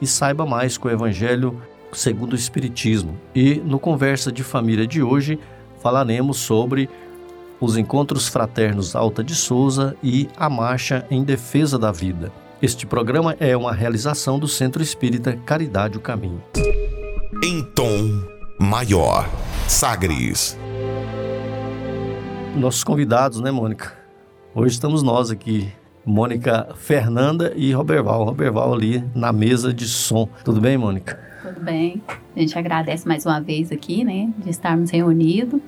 e saiba mais com o Evangelho segundo o Espiritismo. E no Conversa de Família de hoje falaremos sobre os encontros fraternos Alta de Souza e a Marcha em Defesa da Vida. Este programa é uma realização do Centro Espírita Caridade o Caminho. Em tom maior, Sagres. Nossos convidados, né, Mônica? Hoje estamos nós aqui Mônica Fernanda e Roberval. Roberval ali na mesa de som. Tudo bem, Mônica? Tudo bem. A gente agradece mais uma vez aqui, né, de estarmos reunidos,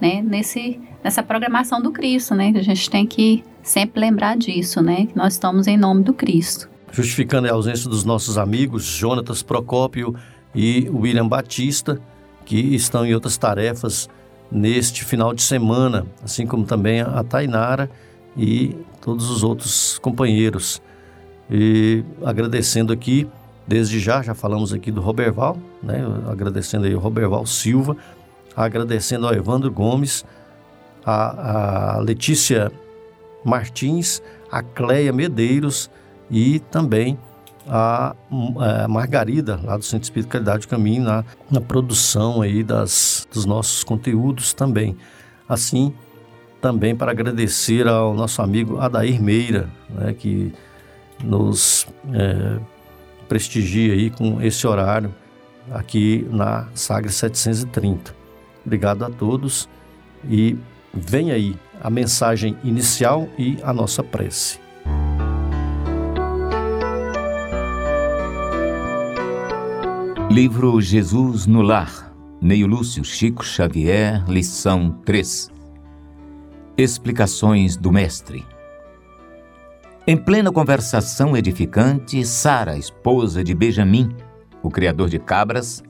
né, nesse, nessa programação do Cristo, né, que a gente tem que sempre lembrar disso, né, que nós estamos em nome do Cristo. Justificando a ausência dos nossos amigos Jonatas Procópio e William Batista, que estão em outras tarefas neste final de semana, assim como também a Tainara e todos os outros companheiros. E agradecendo aqui, desde já, já falamos aqui do Roberval, né? agradecendo aí o Roberval Silva, agradecendo ao Evandro Gomes, a, a Letícia Martins, a Cleia Medeiros e também a, a, Margarida, lá do Centro Espírito Caridade Caminho, na, na produção aí das, dos nossos conteúdos também. Assim, também para agradecer ao nosso amigo Adair Meira, né, que nos é, prestigia aí com esse horário aqui na Sagre 730. Obrigado a todos e vem aí a mensagem inicial e a nossa prece. Livro Jesus no Lar, Neio Lúcio Chico Xavier, lição 3 Explicações do Mestre. Em plena conversação edificante, Sara, esposa de Benjamim, o criador de cabras,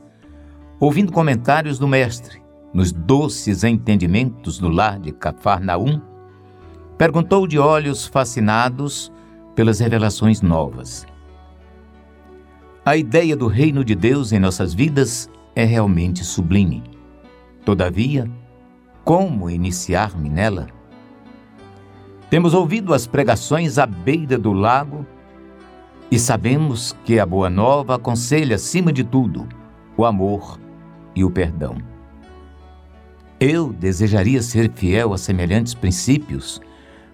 ouvindo comentários do Mestre nos doces entendimentos do lar de Cafarnaum, perguntou de olhos fascinados pelas revelações novas. A ideia do reino de Deus em nossas vidas é realmente sublime. Todavia, como iniciar-me nela? Temos ouvido as pregações à beira do lago e sabemos que a Boa Nova aconselha, acima de tudo, o amor e o perdão. Eu desejaria ser fiel a semelhantes princípios,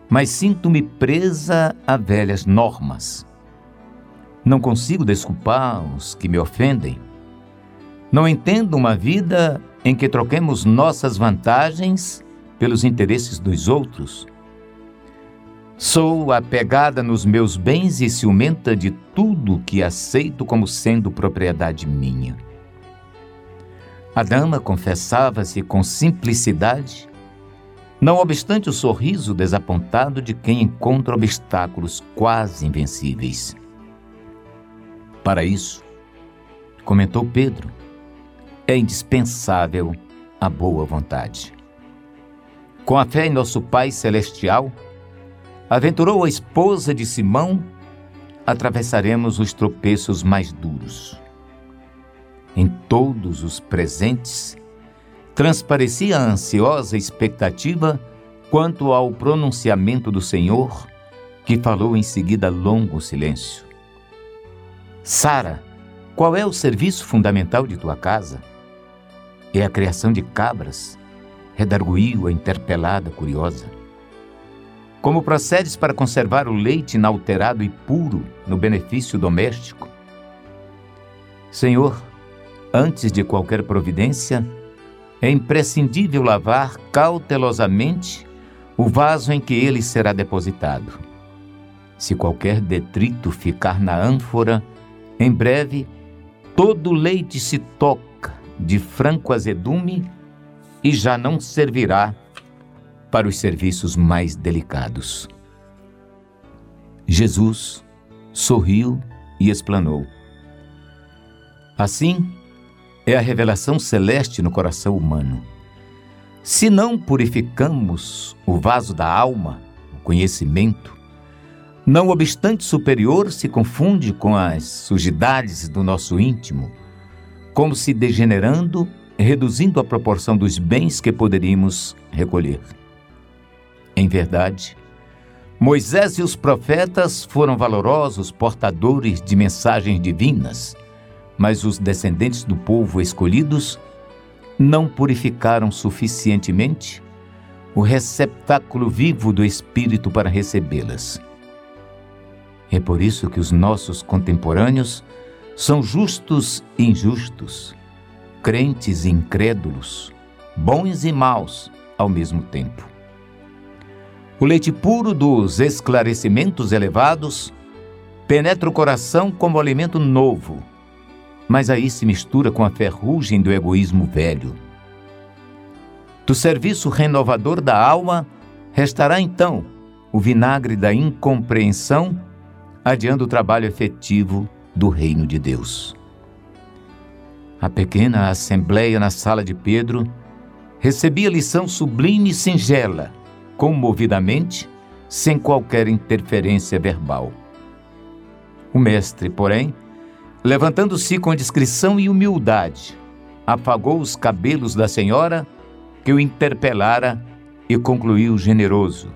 mas sinto-me presa a velhas normas. Não consigo desculpar os que me ofendem. Não entendo uma vida em que troquemos nossas vantagens pelos interesses dos outros Sou apegada nos meus bens e ciumenta de tudo que aceito como sendo propriedade minha. A dama confessava-se com simplicidade, não obstante o sorriso desapontado de quem encontra obstáculos quase invencíveis. Para isso, comentou Pedro, é indispensável a boa vontade. Com a fé em nosso Pai Celestial, aventurou a esposa de Simão, atravessaremos os tropeços mais duros. Em todos os presentes, transparecia a ansiosa expectativa quanto ao pronunciamento do Senhor, que falou em seguida longo silêncio. Sara, qual é o serviço fundamental de tua casa? É a criação de cabras, redarguiu a interpelada curiosa. Como procedes para conservar o leite inalterado e puro no benefício doméstico? Senhor, antes de qualquer providência, é imprescindível lavar cautelosamente o vaso em que ele será depositado. Se qualquer detrito ficar na ânfora, em breve todo o leite se toca de franco azedume e já não servirá para os serviços mais delicados. Jesus sorriu e explanou. Assim, é a revelação celeste no coração humano. Se não purificamos o vaso da alma, o conhecimento, não obstante superior se confunde com as sujidades do nosso íntimo, como se degenerando, reduzindo a proporção dos bens que poderíamos recolher. Em verdade, Moisés e os profetas foram valorosos portadores de mensagens divinas, mas os descendentes do povo escolhidos não purificaram suficientemente o receptáculo vivo do Espírito para recebê-las. É por isso que os nossos contemporâneos são justos e injustos, crentes e incrédulos, bons e maus ao mesmo tempo. O leite puro dos esclarecimentos elevados penetra o coração como alimento novo mas aí se mistura com a ferrugem do egoísmo velho. Do serviço renovador da alma, restará então o vinagre da incompreensão, adiando o trabalho efetivo do reino de Deus. A pequena assembleia na sala de Pedro recebia lição sublime e singela, comovidamente, sem qualquer interferência verbal. O mestre, porém, Levantando-se com discrição e humildade, afagou os cabelos da senhora, que o interpelara, e concluiu generoso: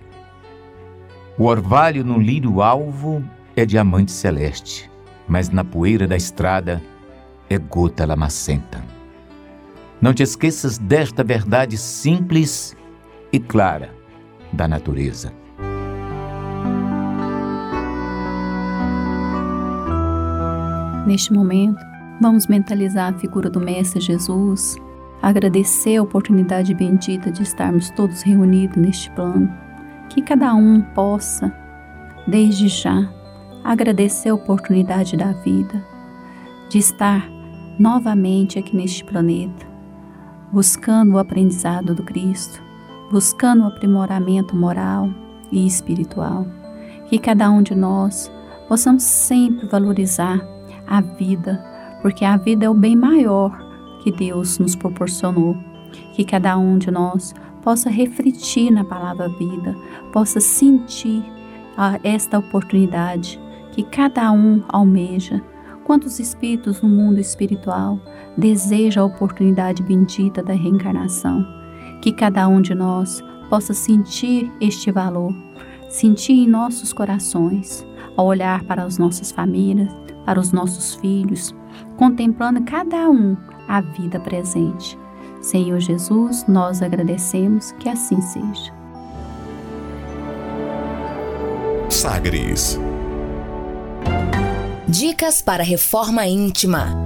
O orvalho no lírio alvo é diamante celeste, mas na poeira da estrada é gota lamacenta. Não te esqueças desta verdade simples e clara da natureza. Neste momento, vamos mentalizar a figura do Mestre Jesus, agradecer a oportunidade bendita de estarmos todos reunidos neste plano, que cada um possa, desde já, agradecer a oportunidade da vida, de estar novamente aqui neste planeta, buscando o aprendizado do Cristo, buscando o aprimoramento moral e espiritual. Que cada um de nós possamos sempre valorizar a vida, porque a vida é o bem maior que Deus nos proporcionou. Que cada um de nós possa refletir na palavra vida, possa sentir ah, esta oportunidade que cada um almeja. Quantos espíritos no mundo espiritual desejam a oportunidade bendita da reencarnação? Que cada um de nós possa sentir este valor, sentir em nossos corações, ao olhar para as nossas famílias, para os nossos filhos, contemplando cada um a vida presente. Senhor Jesus, nós agradecemos que assim seja. Sagres Dicas para reforma íntima.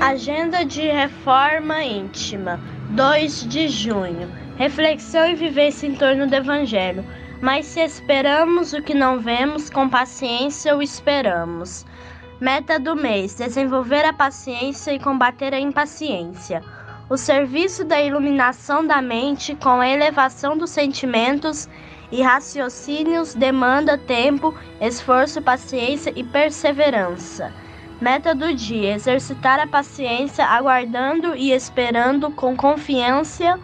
Agenda de Reforma Íntima, 2 de junho. Reflexão e vivência em torno do Evangelho. Mas se esperamos o que não vemos, com paciência o esperamos. Meta do mês: desenvolver a paciência e combater a impaciência. O serviço da iluminação da mente com a elevação dos sentimentos e raciocínios demanda tempo, esforço, paciência e perseverança. Meta do dia: exercitar a paciência, aguardando e esperando com confiança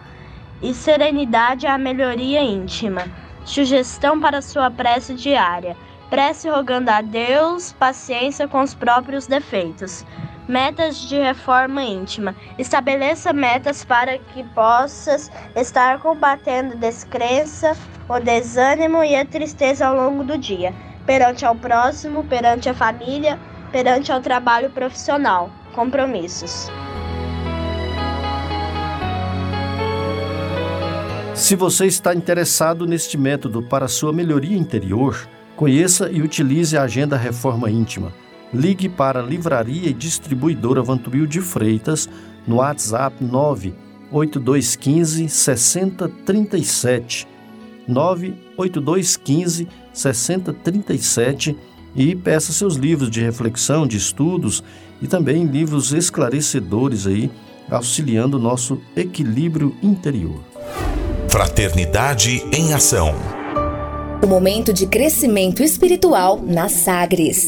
e serenidade à melhoria íntima. Sugestão para sua prece diária. Prece rogando a Deus paciência com os próprios defeitos. Metas de reforma íntima. Estabeleça metas para que possas estar combatendo descrença, o desânimo e a tristeza ao longo do dia, perante ao próximo, perante a família, perante ao trabalho profissional. Compromissos. Se você está interessado neste método para sua melhoria interior, conheça e utilize a Agenda Reforma Íntima ligue para a Livraria e Distribuidora Vantubil de Freitas no WhatsApp 98215 6037 98215 6037 e peça seus livros de reflexão, de estudos e também livros esclarecedores aí, auxiliando o nosso equilíbrio interior. Fraternidade em ação. O momento de crescimento espiritual na Sagres.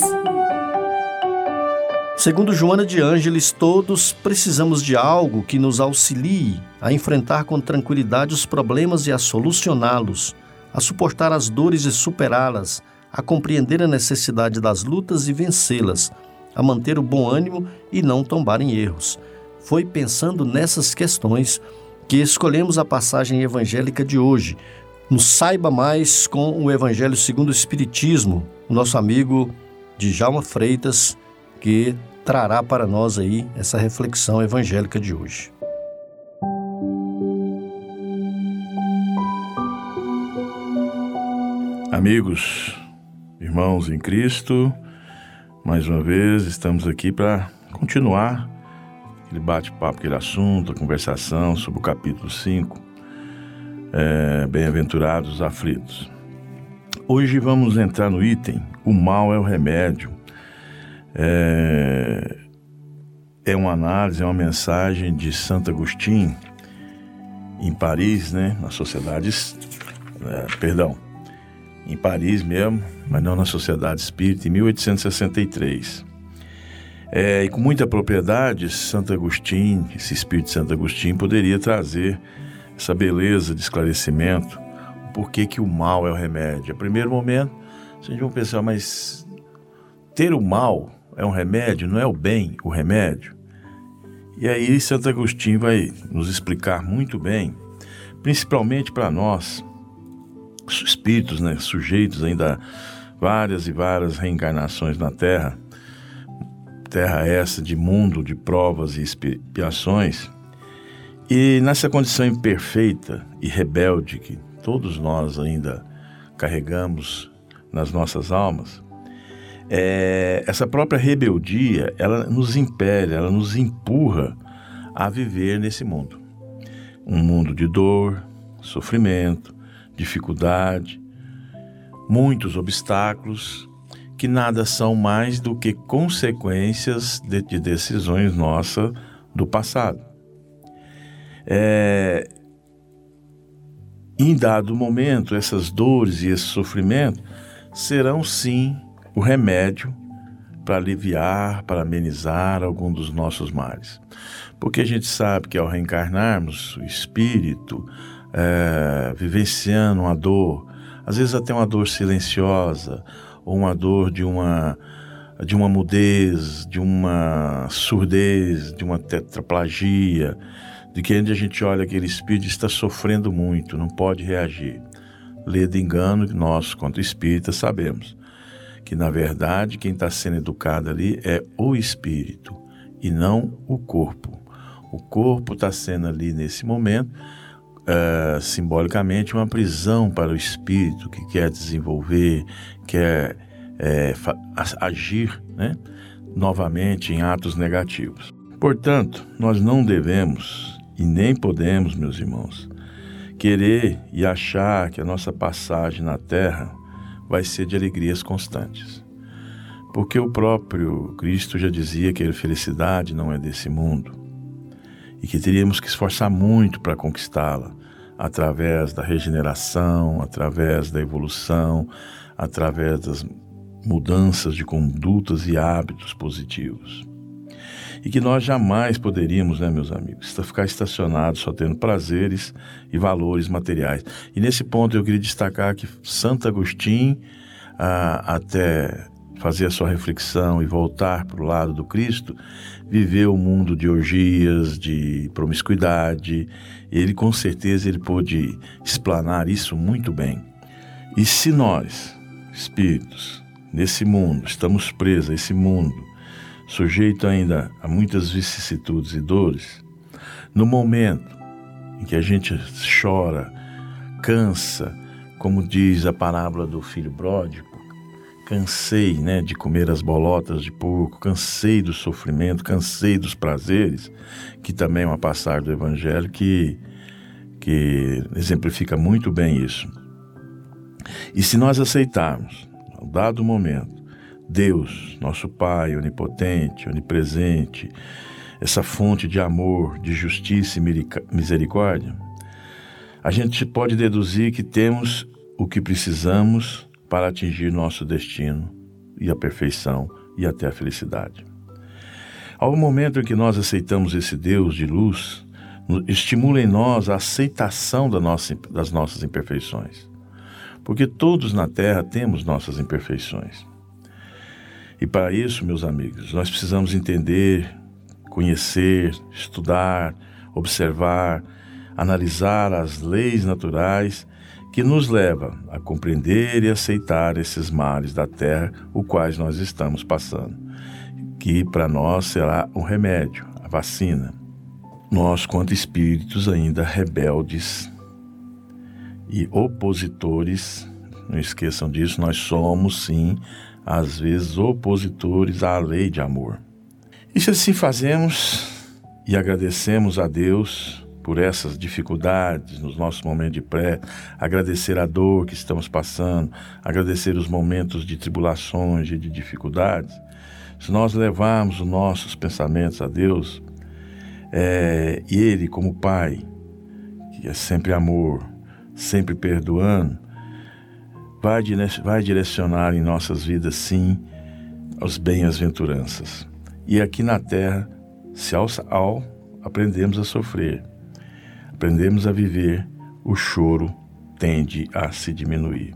Segundo Joana de Ângeles, todos precisamos de algo que nos auxilie a enfrentar com tranquilidade os problemas e a solucioná-los, a suportar as dores e superá-las, a compreender a necessidade das lutas e vencê-las, a manter o bom ânimo e não tombar em erros. Foi pensando nessas questões que escolhemos a passagem evangélica de hoje. Nos saiba mais com o Evangelho segundo o Espiritismo, o nosso amigo Djalma Freitas que trará para nós aí essa reflexão evangélica de hoje. Amigos, irmãos em Cristo, mais uma vez estamos aqui para continuar aquele bate-papo, aquele assunto, a conversação sobre o capítulo 5, é, Bem-aventurados os aflitos. Hoje vamos entrar no item O mal é o remédio é, é uma análise, é uma mensagem de Santo Agostinho em Paris, né, na sociedade, é, perdão, em Paris mesmo, mas não na Sociedade Espírita, em 1863. É, e com muita propriedade, Santo Agostinho, esse espírito de Santo Agostinho, poderia trazer essa beleza de esclarecimento, por que, que o mal é o remédio. A primeiro momento, gente vai pensar, mas ter o mal é um remédio, não é o bem o remédio? E aí Santo Agostinho vai nos explicar muito bem, principalmente para nós, espíritos, né, sujeitos ainda várias e várias reencarnações na Terra, terra essa de mundo de provas e expiações, e nessa condição imperfeita e rebelde que todos nós ainda carregamos nas nossas almas, é, essa própria rebeldia, ela nos impele, ela nos empurra a viver nesse mundo. Um mundo de dor, sofrimento, dificuldade, muitos obstáculos que nada são mais do que consequências de, de decisões nossas do passado. É, em dado momento, essas dores e esse sofrimento serão sim o remédio para aliviar, para amenizar algum dos nossos males. Porque a gente sabe que ao reencarnarmos, o espírito, é, vivenciando uma dor, às vezes até uma dor silenciosa, ou uma dor de uma, de uma mudez, de uma surdez, de uma tetraplagia, de que a gente olha aquele espírito está sofrendo muito, não pode reagir. Lê de engano, nós, quanto espíritas, sabemos que na verdade quem está sendo educado ali é o espírito e não o corpo. O corpo está sendo ali nesse momento uh, simbolicamente uma prisão para o espírito que quer desenvolver, quer é, agir né, novamente em atos negativos. Portanto, nós não devemos e nem podemos, meus irmãos, querer e achar que a nossa passagem na Terra vai ser de alegrias constantes. Porque o próprio Cristo já dizia que a felicidade não é desse mundo e que teríamos que esforçar muito para conquistá-la através da regeneração, através da evolução, através das mudanças de condutas e hábitos positivos. e que nós jamais poderíamos, né, meus amigos, ficar estacionados só tendo prazeres e valores materiais. E nesse ponto eu queria destacar que Santo Agostinho, ah, até fazer a sua reflexão e voltar para o lado do Cristo, viveu um mundo de orgias, de promiscuidade. Ele com certeza ele pôde explanar isso muito bem. E se nós, espíritos, nesse mundo, estamos presos a esse mundo, sujeito ainda a muitas vicissitudes e dores, no momento em que a gente chora, cansa, como diz a parábola do filho pródigo, cansei né, de comer as bolotas de porco, cansei do sofrimento, cansei dos prazeres, que também é uma passagem do Evangelho que, que exemplifica muito bem isso. E se nós aceitarmos, ao dado momento, Deus, nosso Pai onipotente, onipresente, essa fonte de amor, de justiça e misericórdia, a gente pode deduzir que temos o que precisamos para atingir nosso destino e a perfeição e até a felicidade. Ao momento em que nós aceitamos esse Deus de luz, estimula em nós a aceitação das nossas imperfeições. Porque todos na Terra temos nossas imperfeições. E para isso, meus amigos, nós precisamos entender, conhecer, estudar, observar, analisar as leis naturais que nos leva a compreender e aceitar esses males da terra, o quais nós estamos passando, que para nós será um remédio, a vacina. Nós, quanto espíritos ainda rebeldes e opositores, não esqueçam disso, nós somos sim, às vezes, opositores à lei de amor. E se assim fazemos e agradecemos a Deus por essas dificuldades nos nossos momentos de pré, agradecer a dor que estamos passando, agradecer os momentos de tribulações e de dificuldades, se nós levarmos os nossos pensamentos a Deus, é, e Ele, como Pai, que é sempre amor, sempre perdoando, vai, vai direcionar em nossas vidas, sim, os bem-aventuranças. E aqui na terra, se ao, ao aprendemos a sofrer, aprendemos a viver, o choro tende a se diminuir.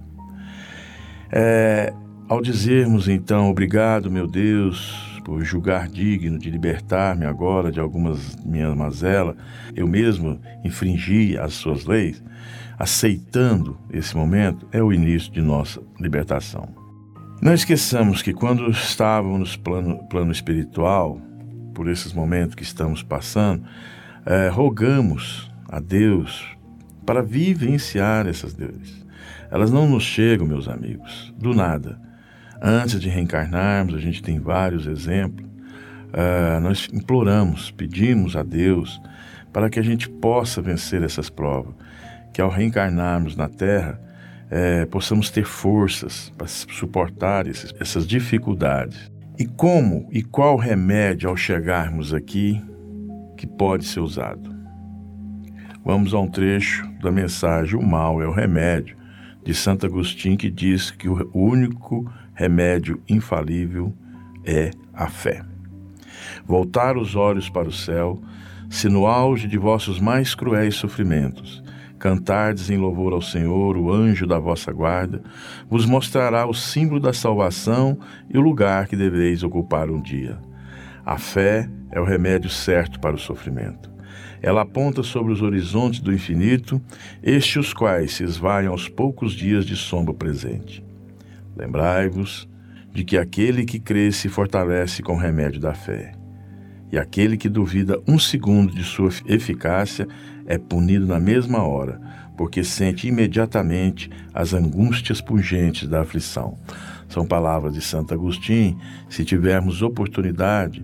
É, ao dizermos então, obrigado, meu Deus, por julgar digno de libertar-me agora de algumas minhas mazelas, eu mesmo infringi as suas leis, aceitando esse momento, é o início de nossa libertação. Não esqueçamos que quando estávamos no plano, plano espiritual, por esses momentos que estamos passando, é, rogamos a Deus para vivenciar essas dores. Elas não nos chegam, meus amigos, do nada. Antes de reencarnarmos, a gente tem vários exemplos. Uh, nós imploramos, pedimos a Deus para que a gente possa vencer essas provas, que ao reencarnarmos na Terra, é, possamos ter forças para suportar esses, essas dificuldades. E como e qual remédio ao chegarmos aqui que pode ser usado? Vamos a um trecho da mensagem O Mal é o Remédio, de Santo Agostinho, que diz que o único remédio infalível é a fé. Voltar os olhos para o céu, se no auge de vossos mais cruéis sofrimentos cantardes em louvor ao Senhor, o anjo da vossa guarda, vos mostrará o símbolo da salvação e o lugar que deveis ocupar um dia. A fé é o remédio certo para o sofrimento. Ela aponta sobre os horizontes do infinito, estes os quais se esvaiam aos poucos dias de sombra presente. Lembrai-vos de que aquele que crê se fortalece com o remédio da fé, e aquele que duvida um segundo de sua eficácia é punido na mesma hora, porque sente imediatamente as angústias pungentes da aflição. São palavras de Santo Agostinho. Se tivermos oportunidade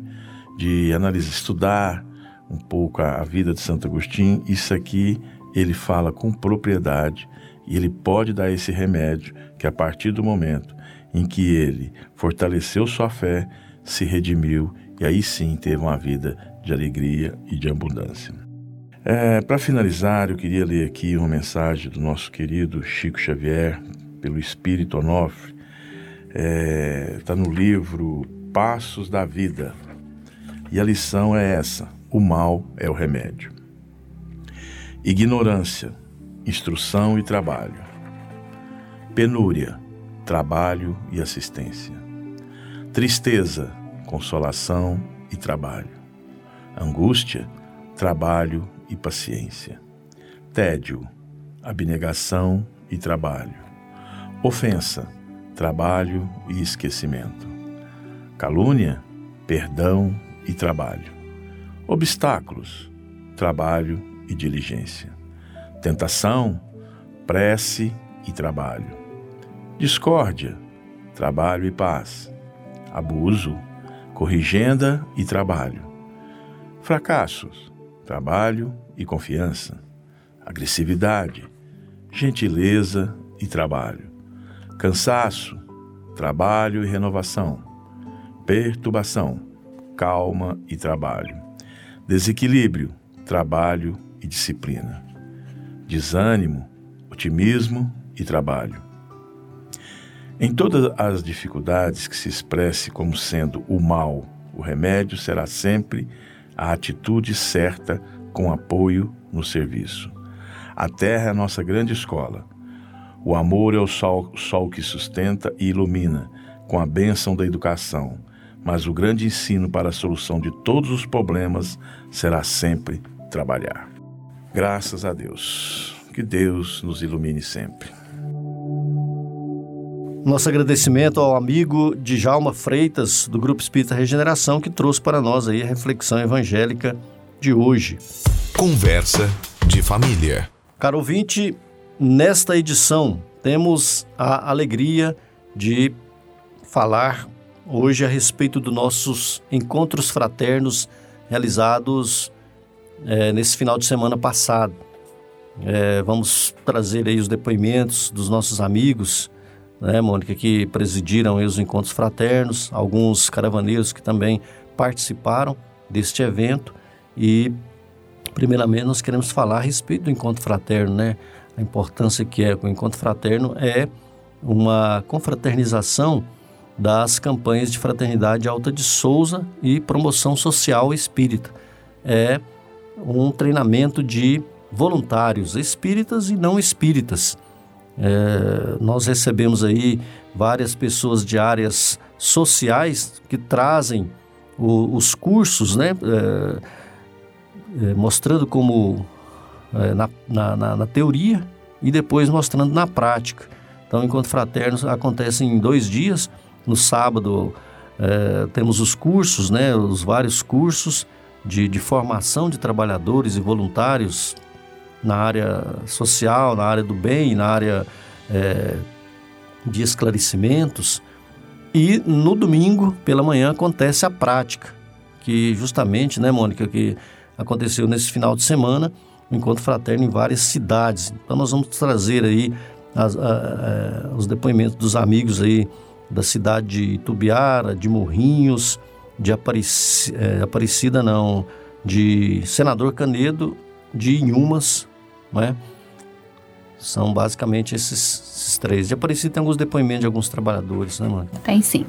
de analisar, estudar um pouco a, vida de Santo Agostinho, isso aqui ele fala com propriedade e ele pode dar esse remédio que a partir do momento em que ele fortaleceu sua fé, se redimiu e aí sim teve uma vida de alegria e de abundância. É, Para finalizar, eu queria ler aqui uma mensagem do nosso querido Chico Xavier, pelo Espírito Onofre. Está é, tá no livro Passos da Vida, E a lição é essa: o mal é o remédio. Ignorância, instrução e trabalho. Penúria, trabalho e assistência. Tristeza, consolação e trabalho. Angústia, trabalho e paciência. Tédio, abnegação e trabalho. Ofensa, trabalho e esquecimento. Calúnia, perdão e trabalho. Obstáculos, trabalho e diligência. Tentação, prece e trabalho. Discórdia, trabalho e paz. Abuso, corrigenda e trabalho. Fracassos, trabalho e confiança. Agressividade, gentileza e trabalho. Cansaço, trabalho e renovação. Perturbação, calma e trabalho. Desequilíbrio, trabalho e disciplina. Desânimo, otimismo e trabalho. Em todas as dificuldades que se expresse como sendo o mal, o remédio será sempre a atitude certa com apoio no serviço. A terra é a nossa grande escola. O amor é o sol, sol que sustenta e ilumina, com a bênção da educação. Mas o grande ensino para a solução de todos os problemas será sempre trabalhar. Graças a Deus. Que Deus nos ilumine sempre. Nosso agradecimento ao amigo Djalma Freitas, do Grupo Espírita Regeneração, que trouxe para nós aí a reflexão evangélica de hoje. Conversa de família. Caro ouvinte, nesta edição temos a alegria de falar hoje a respeito dos nossos encontros fraternos realizados é, nesse final de semana passado. É, vamos trazer aí os depoimentos dos nossos amigos né, Mônica, que presidiram os encontros fraternos, alguns caravaneiros que também participaram deste evento e, primeiramente, nós queremos falar a respeito do encontro fraterno, né? A importância que é o encontro fraterno é uma confraternização das campanhas de fraternidade Alta de Souza e promoção social espírita. É um treinamento de voluntários espíritas e não espíritas é, nós recebemos aí várias pessoas de áreas sociais que trazem o, os cursos, né? É, é, mostrando como é, na, na, na, teoria e depois mostrando na prática. Então, enquanto fraternos acontece em dois dias. No sábado é, temos os cursos, né? Os vários cursos de, de formação de trabalhadores e voluntários na área social, na área do bem, na área é, de esclarecimentos. E no domingo, pela manhã, acontece a prática, que justamente, né, Mônica, que aconteceu nesse final de semana, o um encontro fraterno em várias cidades. Então nós vamos trazer aí as, a, a, os depoimentos dos amigos aí da cidade de Itubiara, de Morrinhos, de Aparecida, é, Aparecida não, de Senador Canedo, de Inhumas, não é? São basicamente esses, esses três. De Aparecida tem alguns depoimentos de alguns trabalhadores, né, mano? Tem sim.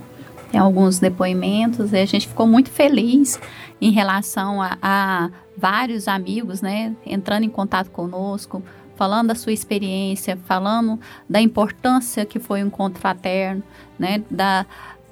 Tem alguns depoimentos e a gente ficou muito feliz em relação a, a vários amigos, né, entrando em contato conosco, falando da sua experiência, falando da importância que foi o encontro fraterno, né, da,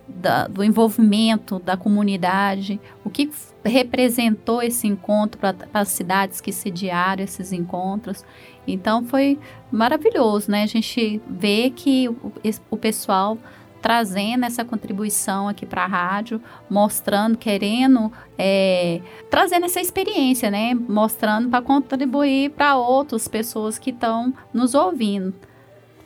da, do envolvimento da comunidade, o que representou esse encontro para as cidades que sediaram esses encontros. Então foi maravilhoso, né? A gente vê que o, o pessoal trazendo essa contribuição aqui para a rádio, mostrando, querendo, é, trazendo essa experiência, né? Mostrando para contribuir para outras pessoas que estão nos ouvindo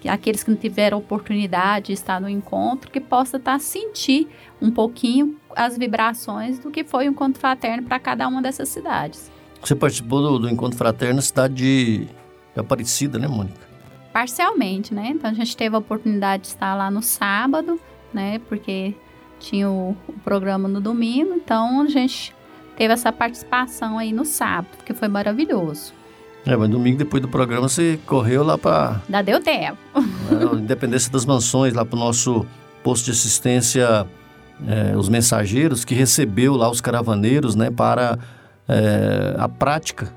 aqueles que não tiveram oportunidade de estar no encontro, que possa estar tá, sentir um pouquinho as vibrações do que foi o encontro fraterno para cada uma dessas cidades. Você participou do, do encontro fraterno na cidade de Aparecida, né, Mônica? Parcialmente, né? Então a gente teve a oportunidade de estar lá no sábado, né? Porque tinha o, o programa no domingo, então a gente teve essa participação aí no sábado, que foi maravilhoso. É, mas domingo depois do programa você correu lá para. Ainda deu tempo. Né, Independência das Mansões, lá para o nosso posto de assistência é, os mensageiros, que recebeu lá os caravaneiros né, para é, a prática,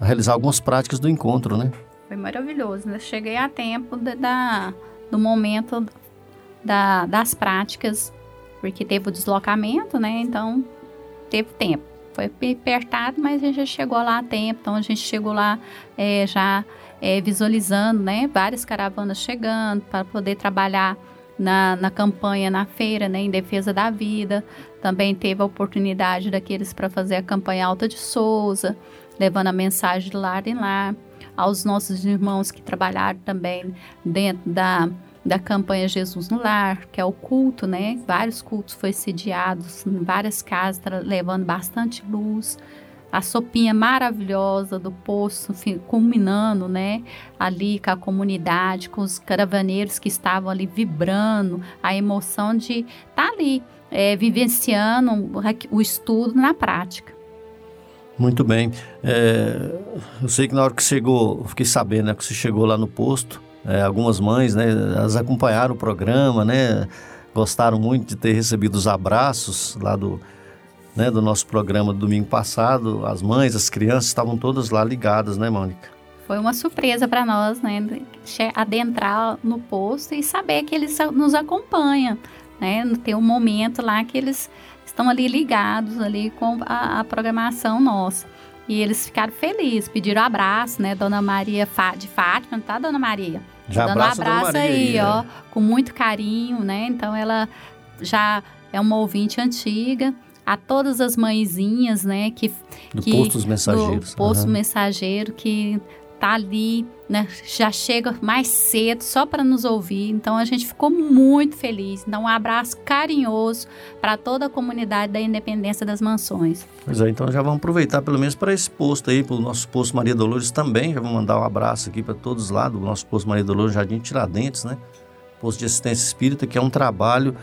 a realizar algumas práticas do encontro, né? Foi maravilhoso, né? Cheguei a tempo de, da, do momento da, das práticas, porque teve o deslocamento, né? Então, teve tempo. Foi apertado, mas a gente já chegou lá a tempo. Então, a gente chegou lá é, já é, visualizando, né? Várias caravanas chegando para poder trabalhar na, na campanha na feira, né, em defesa da vida. Também teve a oportunidade daqueles para fazer a campanha Alta de Souza, levando a mensagem de lar em lar. Aos nossos irmãos que trabalharam também dentro da, da campanha Jesus no Lar, que é o culto, né? Vários cultos foram sediados em várias casas, levando bastante luz a sopinha maravilhosa do poço, culminando, né, ali com a comunidade, com os caravaneiros que estavam ali vibrando, a emoção de estar tá ali, é, vivenciando o estudo na prática. Muito bem. É, eu sei que na hora que chegou, fiquei sabendo né, que você chegou lá no posto, é, algumas mães, né, elas acompanharam o programa, né, gostaram muito de ter recebido os abraços lá do né, do nosso programa do domingo passado, as mães, as crianças estavam todas lá ligadas, né, Mônica? Foi uma surpresa para nós, né, adentrar no posto e saber que eles nos acompanham, né, ter um momento lá que eles estão ali ligados ali com a, a programação nossa. E eles ficaram felizes, pediram abraço, né? Dona Maria de Fátima, tá, Dona Maria? Já Dando abraço um abraço aí, né? ó, com muito carinho, né? Então ela já é uma ouvinte antiga a todas as mãezinhas, né, que do que, posto dos mensageiros, do posto uhum. mensageiro que tá ali, né, já chega mais cedo só para nos ouvir. Então a gente ficou muito feliz. Então um abraço carinhoso para toda a comunidade da Independência das Mansões. Pois é, então já vamos aproveitar pelo menos para esse posto aí, para o nosso posto Maria Dolores também. Já vamos mandar um abraço aqui para todos lá do nosso posto Maria Dolores Jardim Tiradentes, né? Posto de assistência espírita, que é um trabalho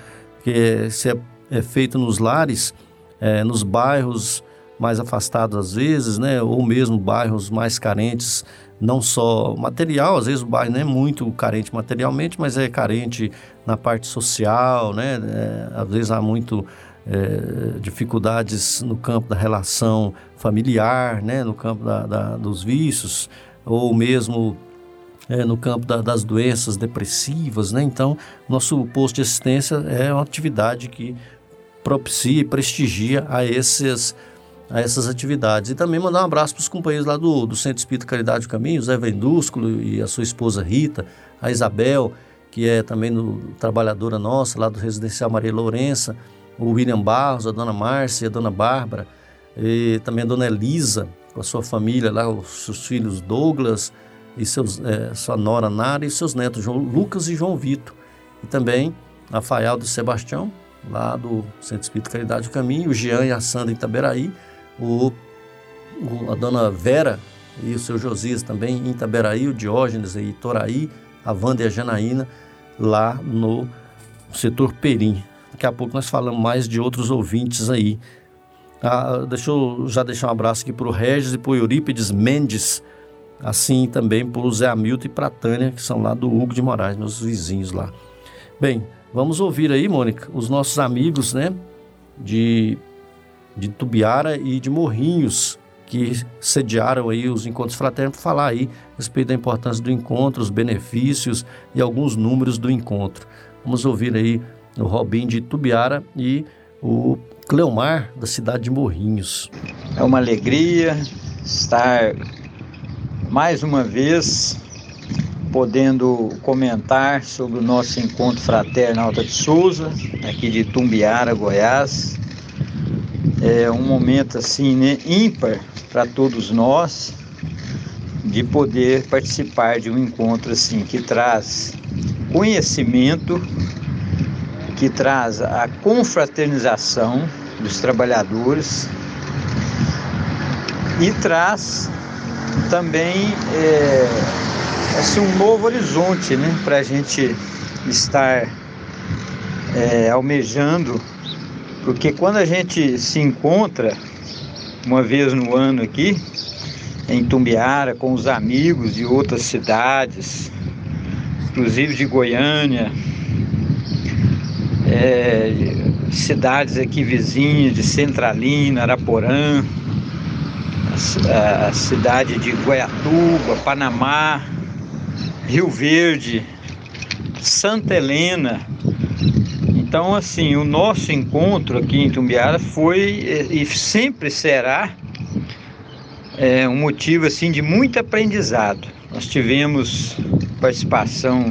que é, é, é feito nos lares é, nos bairros mais afastados às vezes, né, ou mesmo bairros mais carentes, não só material, às vezes o bairro não é muito carente materialmente, mas é carente na parte social, né, é, às vezes há muito é, dificuldades no campo da relação familiar, né, no campo da, da, dos vícios, ou mesmo é, no campo da, das doenças depressivas, né? Então, nosso posto de assistência é uma atividade que propicia e prestigia a, esses, a essas atividades. E também mandar um abraço para os companheiros lá do, do Centro Espírita Caridade do Caminho, Zé Vendúsculo e a sua esposa Rita, a Isabel, que é também no, trabalhadora nossa, lá do Residencial Maria Lourença, o William Barros, a dona Márcia, a dona Bárbara, e também a dona Elisa, com a sua família lá, os seus filhos Douglas e seus, é, sua nora Nara e seus netos João Lucas e João Vitor. E também Rafael de Sebastião, lá do Centro Espírita Caridade do Caminho, o Jean e a Sandra em Itaberaí, o, o, a dona Vera e o seu Josias também em Itaberaí, o Diógenes e Toraí, a Wanda e a Janaína lá no setor Perim. Daqui a pouco nós falamos mais de outros ouvintes aí. Ah, deixa eu já deixar um abraço aqui para o Regis e para o Eurípides Mendes, assim também para o Zé Hamilton e para a Tânia, que são lá do Hugo de Moraes, meus vizinhos lá. Bem, Vamos ouvir aí, Mônica, os nossos amigos, né, de, de Tubiara e de Morrinhos, que sediaram aí os encontros fraternos, para falar aí a respeito da importância do encontro, os benefícios e alguns números do encontro. Vamos ouvir aí o Robin de Tubiara e o Cleomar, da cidade de Morrinhos. É uma alegria estar mais uma vez podendo comentar sobre o nosso encontro fraterno Alta de Souza, aqui de Tumbiara, Goiás. É um momento assim, né, ímpar para todos nós de poder participar de um encontro assim que traz conhecimento, que traz a confraternização dos trabalhadores e traz também é, assim, um novo horizonte né, para a gente estar é, almejando, porque quando a gente se encontra uma vez no ano aqui, em Tumbiara, com os amigos de outras cidades, inclusive de Goiânia, é, cidades aqui vizinhas de Centralina, Araporã, a, cidade de Goiatuba, Panamá, Rio Verde, Santa Helena. Então, assim, o nosso encontro aqui em Tumbiara foi e sempre será é, um motivo assim de muito aprendizado. Nós tivemos participação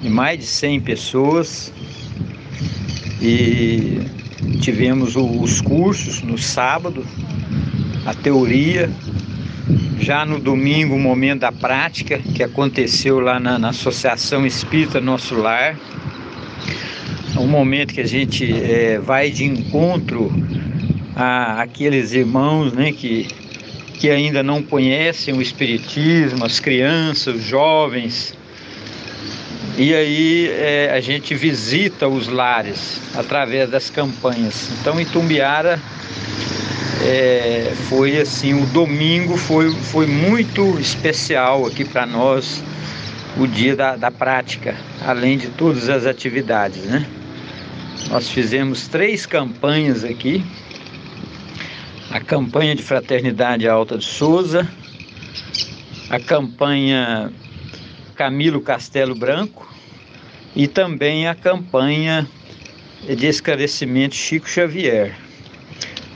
de mais de 100 pessoas e tivemos os cursos no sábado, a teoria, já no domingo o momento da prática que aconteceu lá na, na Associação Espírita Nosso Lar, um momento que a gente é, vai de encontro a aqueles irmãos né, que, que ainda não conhecem o Espiritismo, as crianças, os jovens, e aí é, a gente visita os lares através das campanhas. Então em Tumbiara é, foi assim, o domingo foi, foi muito especial aqui para nós, o dia da, da prática, além de todas as atividades, né? Nós fizemos três campanhas aqui. A campanha de Fraternidade Alta de Souza, a campanha Camilo Castelo Branco e também a campanha de esclarecimento Chico Xavier,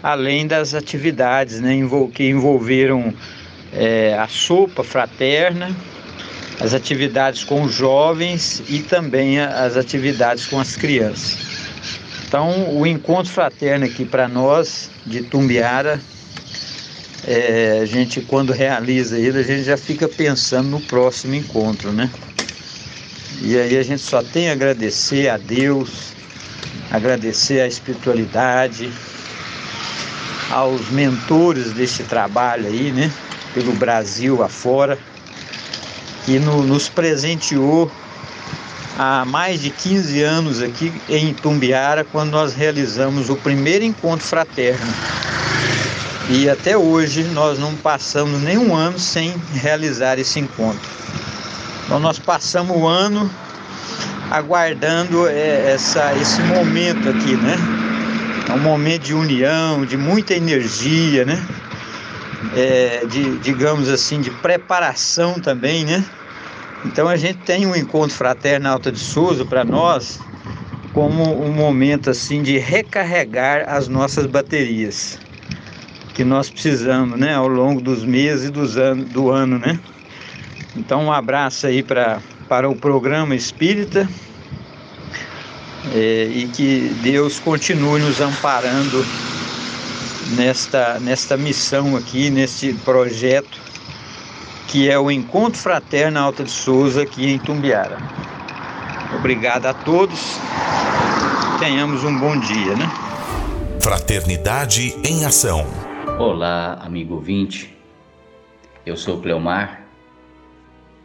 além das atividades né, que envolveram é, a sopa fraterna, as atividades com os jovens e também as atividades com as crianças. Então, o encontro fraterno aqui para nós de Tumbiara, é, a gente quando realiza ele, a gente já fica pensando no próximo encontro, né? E aí a gente só tem a agradecer a Deus, agradecer à espiritualidade, aos mentores desse trabalho aí, né? Pelo Brasil afora, que no, nos presenteou há mais de 15 anos aqui em Tumbiara, quando nós realizamos o primeiro encontro fraterno. E até hoje nós não passamos nenhum ano sem realizar esse encontro. Então nós passamos o ano aguardando é, essa, esse momento aqui, né? É um momento de união, de muita energia, né? É, de, digamos assim, de preparação também, né? Então a gente tem um encontro fraterno Alta de Souza para nós como um momento assim de recarregar as nossas baterias que nós precisamos, né, ao longo dos meses e dos anos, do ano, né? Então um abraço aí para para o programa Espírita é, e que Deus continue nos amparando nesta, nesta missão aqui, neste projeto que é o Encontro Fraterno Alta de Souza aqui em Tumbiara. Obrigado a todos. Tenhamos um bom dia, né? Fraternidade em Ação. Olá, amigo ouvinte. Eu sou Cleomar,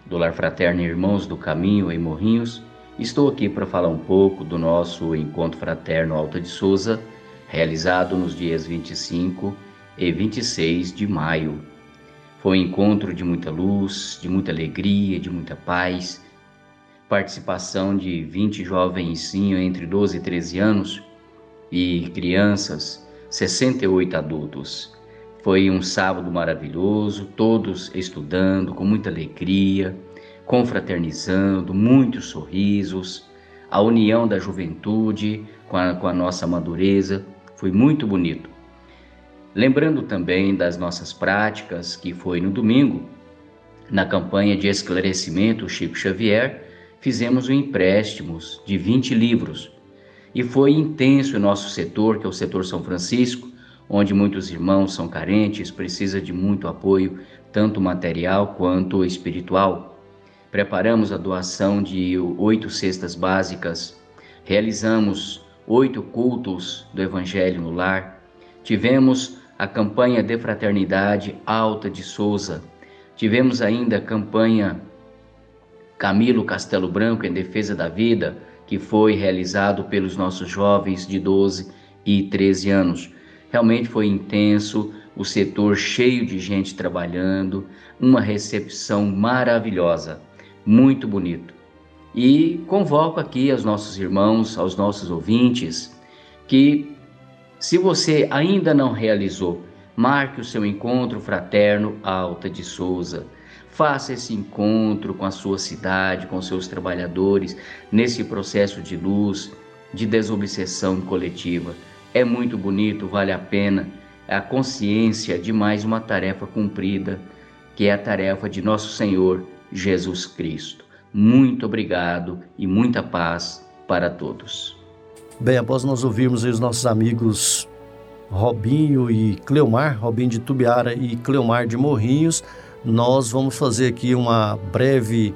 do Lar Fraterno Irmãos do Caminho em Morrinhos Estou aqui para falar um pouco do nosso encontro fraterno Alta de Souza, realizado nos dias 25 e 26 de maio. Foi um encontro de muita luz, de muita alegria, de muita paz. Participação de 20 jovens entre 12 e 13 anos e crianças, 68 adultos. Foi um sábado maravilhoso, todos estudando com muita alegria confraternizando, muitos sorrisos, a união da juventude com a, com a nossa madureza, foi muito bonito. Lembrando também das nossas práticas, que foi no domingo, na campanha de esclarecimento Chico Xavier, fizemos um empréstimo de 20 livros. E foi intenso o nosso setor, que é o setor São Francisco, onde muitos irmãos são carentes, precisa de muito apoio, tanto material quanto espiritual. Preparamos a doação de oito cestas básicas, realizamos oito cultos do Evangelho no lar, tivemos a campanha de fraternidade Alta de Souza, tivemos ainda a campanha Camilo Castelo Branco em defesa da vida, que foi realizado pelos nossos jovens de 12 e 13 anos. Realmente foi intenso, o setor cheio de gente trabalhando, uma recepção maravilhosa muito bonito. E convoco aqui aos nossos irmãos, aos nossos ouvintes, que, se você ainda não realizou, marque o seu encontro fraterno Alta de Souza. Faça esse encontro com a sua cidade, com seus trabalhadores, nesse processo de luz, de desobsessão coletiva. É muito bonito, vale a pena. É a consciência de mais uma tarefa cumprida, que é a tarefa de nosso Senhor Jesus Cristo. Muito obrigado e muita paz para todos. Bem, após nós ouvirmos os nossos amigos Robinho e Cleomar, Robinho de Tubiara e Cleomar de Morrinhos, nós vamos fazer aqui uma breve,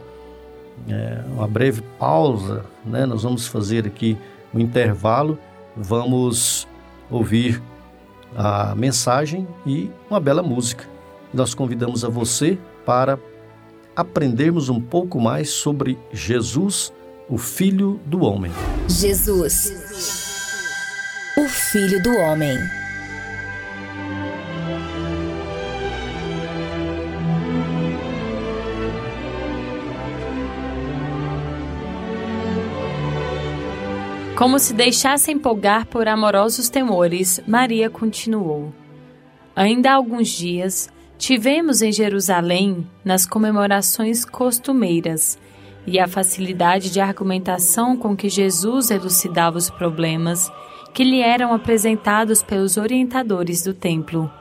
é, uma breve pausa, né? Nós vamos fazer aqui um intervalo, vamos ouvir a mensagem e uma bela música. Nós convidamos a você para aprendermos um pouco mais sobre Jesus, o Filho do Homem. Jesus, o Filho do Homem. Como se deixasse empolgar por amorosos temores, Maria continuou. Ainda há alguns dias, tivemos em Jerusalém, nas comemorações costumeiras, e a facilidade de argumentação com que Jesus elucidava os problemas que lhe eram apresentados pelos orientadores do templo,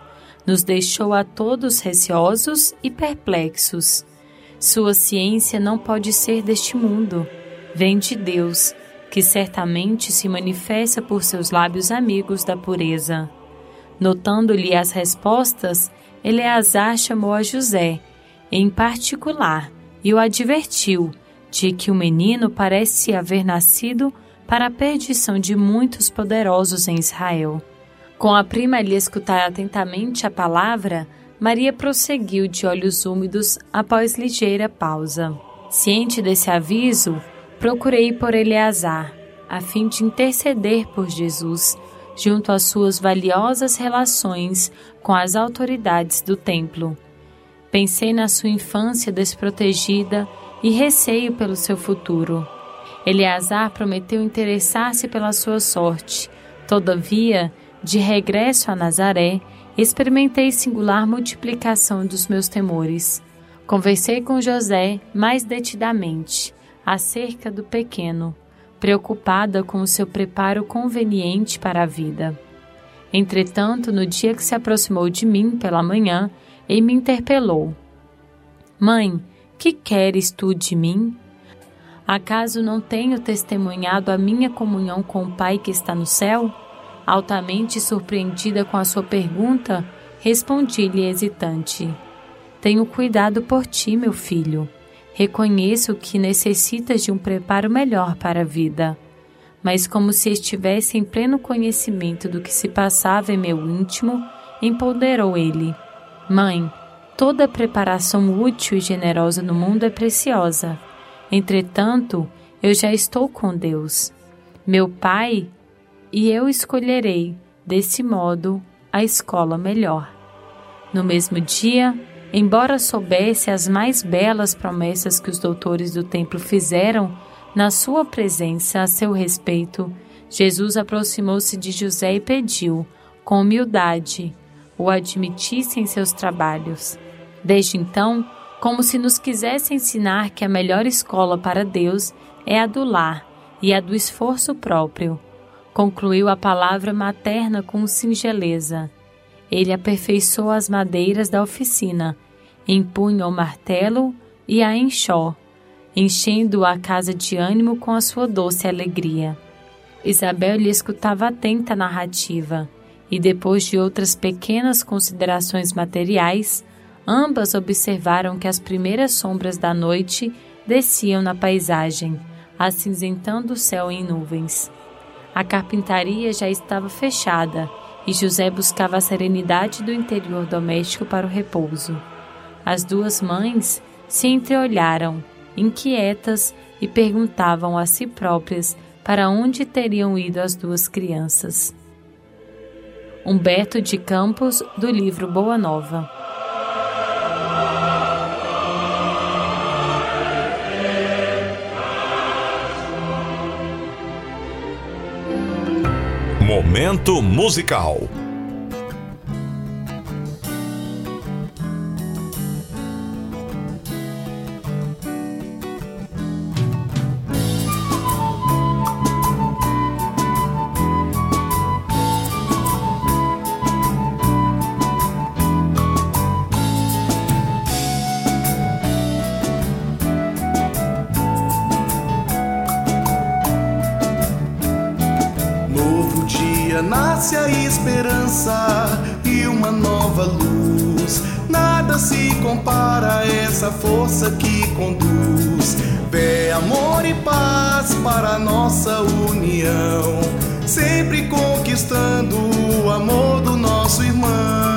nos deixou a todos receosos e perplexos. Sua ciência não pode ser deste mundo, vem de Deus que certamente se manifesta por seus lábios amigos da pureza. Notando-lhe as respostas, Eleazar chamou a José, em particular, e o advertiu de que o menino parece haver nascido para a perdição de muitos poderosos em Israel. Com a prima lhe escutar atentamente a palavra, Maria prosseguiu de olhos úmidos após ligeira pausa. Ciente desse aviso, procurei por Eleazar, a fim de interceder por Jesus, junto às suas valiosas relações com as autoridades do templo. Pensei na sua infância desprotegida e receio pelo seu futuro. Eleazar prometeu interessar-se pela sua sorte. Todavia, de regresso a Nazaré, experimentei singular multiplicação dos meus temores. Conversei com José mais detidamente acerca do pequeno, preocupada com o seu preparo conveniente para a vida. Entretanto, no dia que se aproximou de mim pela manhã, ele me interpelou: Mãe, que queres tu de mim? Acaso não tenho testemunhado a minha comunhão com o Pai que está no céu? Altamente surpreendida com a sua pergunta, respondi-lhe hesitante: Tenho cuidado por ti, meu filho. Reconheço que necessitas de um preparo melhor para a vida, mas como se estivesse em pleno conhecimento do que se passava em meu íntimo, empoderou ele: Mãe, toda preparação útil e generosa no mundo é preciosa. Entretanto, eu já estou com Deus, meu Pai, e eu escolherei, desse modo, a escola melhor. No mesmo dia, Embora soubesse as mais belas promessas que os doutores do templo fizeram na sua presença a seu respeito, Jesus aproximou-se de José e pediu, com humildade, o admitisse em seus trabalhos. Desde então, como se nos quisesse ensinar que a melhor escola para Deus é a do lar e a do esforço próprio, concluiu a palavra materna com singeleza. Ele aperfeiçoou as madeiras da oficina, empunha o martelo e a enxó, enchendo a casa de ânimo com a sua doce alegria. Isabel lhe escutava atenta a narrativa, e depois de outras pequenas considerações materiais, ambas observaram que as primeiras sombras da noite desciam na paisagem, acinzentando o céu em nuvens. A carpintaria já estava fechada e José buscava a serenidade do interior doméstico para o repouso. As duas mães se entreolharam, inquietas, e perguntavam a si próprias para onde teriam ido as duas crianças. Humberto de Campos, do livro Boa Nova. Momento musical. Esperança e uma nova luz. Nada se compara a essa força que conduz. Fé, amor e paz para nossa união. Sempre conquistando o amor do nosso irmão.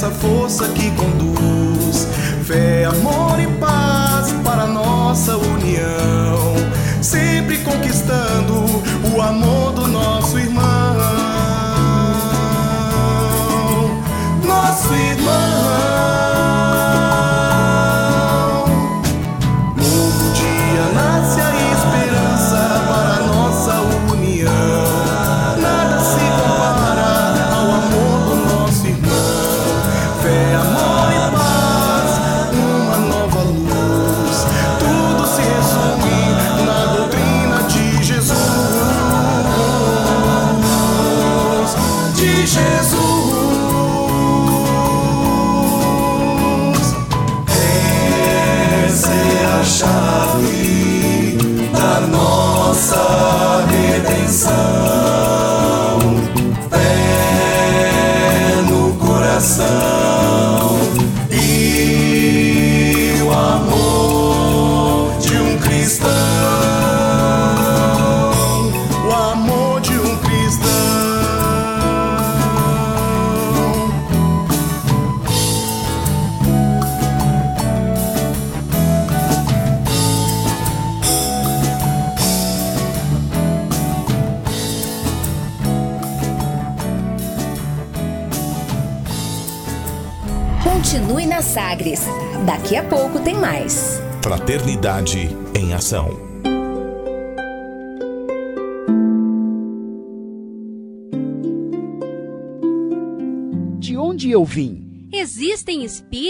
Essa força que conduz. Fé, amor e paz para nossa união. Sempre conquistando o amor Tem mais. Fraternidade em ação. De onde eu vim? Existem espíritos?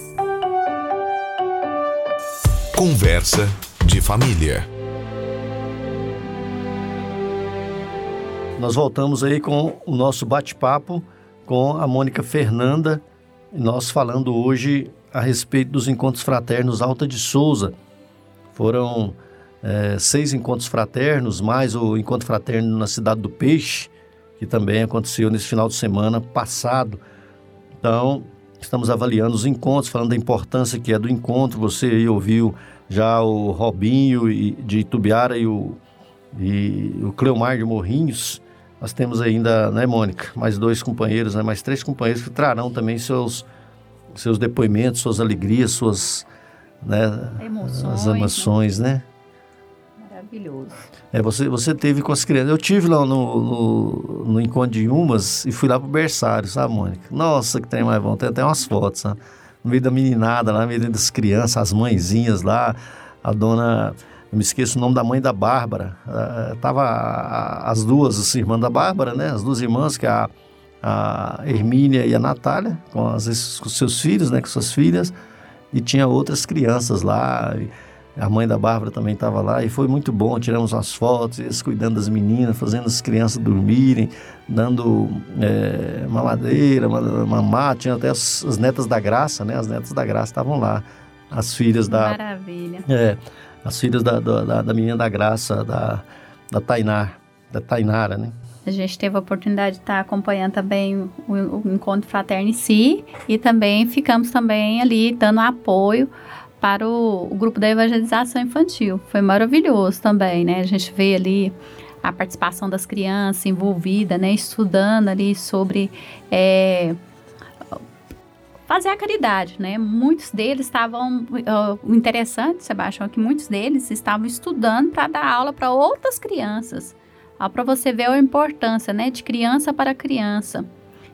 Conversa de família. Nós voltamos aí com o nosso bate-papo com a Mônica Fernanda, nós falando hoje a respeito dos encontros fraternos Alta de Souza. Foram é, seis encontros fraternos, mais o encontro fraterno na Cidade do Peixe, que também aconteceu nesse final de semana passado. Então, estamos avaliando os encontros, falando da importância que é do encontro. Você aí ouviu já o Robinho de Itubiara e o, e o Cleomar de Morrinhos. Nós temos ainda, né, Mônica, mais dois companheiros, né, mais três companheiros que trarão também seus, seus depoimentos, suas alegrias, suas né, emoções, as emoções, né? né? Maravilhoso. É, você, você teve com as crianças. Eu tive lá no, no, no Encontro de Umas e fui lá pro berçário, sabe, Mônica? Nossa, que tem mais bom. Tem até umas fotos, sabe? No meio da meninada lá, no meio das crianças, as mãezinhas lá, a dona eu me esqueço o nome da mãe da Bárbara. Uh, tava as duas assim, irmãs da Bárbara, né? As duas irmãs, que é a, a Hermínia e a Natália, com, as, com seus filhos, né? Com suas filhas. E tinha outras crianças lá. A mãe da Bárbara também estava lá. E foi muito bom. Tiramos umas fotos, eles cuidando das meninas, fazendo as crianças dormirem, dando é, mamadeira, mamar. Tinha até as, as, netas da Graça, né? As netas da Graça estavam lá. As filhas da... Maravilha. É as filhas da, da, da menina da graça, da, da Tainar, da Tainara, né? A gente teve a oportunidade de estar acompanhando também o, o encontro fraterno em si e também ficamos também ali dando apoio para o, o, grupo da evangelização infantil. Foi maravilhoso também, né? A gente vê ali a participação das crianças envolvidas, né? Estudando ali sobre é, fazer a caridade, né? Muitos deles estavam, o interessante, Sebastião, é que muitos deles estavam estudando para dar aula para outras crianças, para você ver a importância, né, de criança para criança.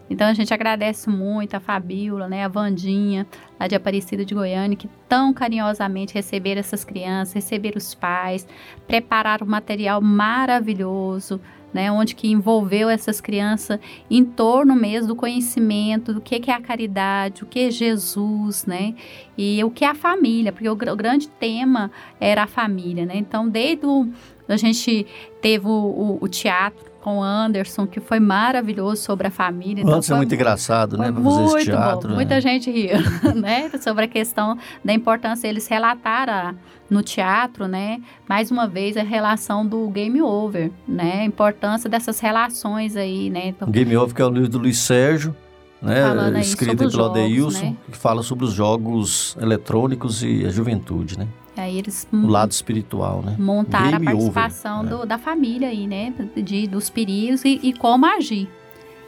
Então a gente agradece muito a Fabíola, né, a Vandinha, lá de Aparecida de Goiânia, que tão carinhosamente receberam essas crianças, receberam os pais, prepararam um material maravilhoso, né, onde que envolveu essas crianças em torno mesmo do conhecimento do que, que é a caridade, o que é Jesus, né, e o que é a família, porque o, o grande tema era a família, né, então desde o, a gente teve o, o, o teatro com o Anderson, que foi maravilhoso sobre a família. Então, Anderson é muito engraçado, né? Pra fazer esse teatro. Bom. Muita né? gente riu, né? Sobre a questão da importância. Eles relataram no teatro, né? Mais uma vez, a relação do game over, né? A importância dessas relações aí, né? Então, game over que é o livro do Luiz Sérgio, né? Escrito pelo Adeilson, né? que fala sobre os jogos eletrônicos e a juventude, né? Aí eles o lado espiritual, né? Montaram Game a participação over, do, né? da família aí, né? De, dos perigos e, e, como agir.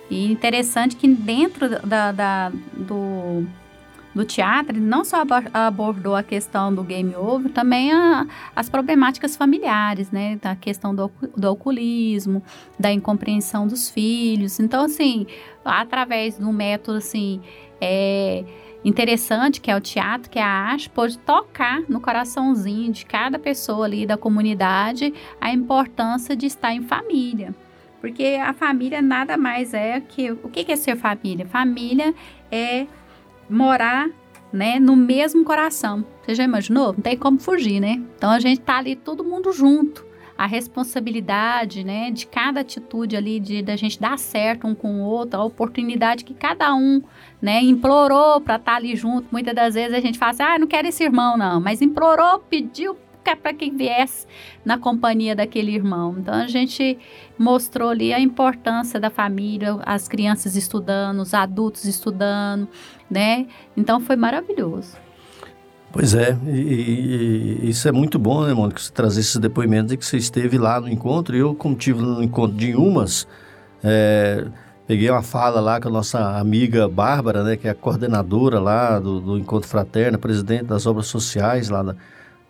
E interessante que dentro da, da do, do teatro, ele não só abordou a questão do game over, também a, as problemáticas familiares, né? Da questão do, do alcoolismo, da incompreensão dos filhos. Então, assim, através do método, assim, é, interessante, que é o teatro, que é a arte, pode tocar no coraçãozinho de cada pessoa ali da comunidade a importância de estar em família. Porque a família nada mais é que. O que é ser família? Família é morar né, no mesmo coração. Você já imaginou? Não tem como fugir, né? Então a gente tá ali todo mundo junto a responsabilidade, né, de cada atitude ali, de da gente dar certo um com o outro, a oportunidade que cada um, né, implorou para estar tá ali junto. Muitas das vezes a gente fala assim, ah, não quero esse irmão não, mas implorou, pediu para que viesse na companhia daquele irmão. Então a gente mostrou ali a importância da família, as crianças estudando, os adultos estudando, né? Então foi maravilhoso. Pois é, e, e, isso é muito bom, né, Mônica, você trazer esses depoimentos e que você esteve lá no encontro. Eu, como tive no encontro de Umas, é, peguei uma fala lá com a nossa amiga Bárbara, né, que é a coordenadora lá do, do Encontro Fraterno, presidente das obras sociais lá da,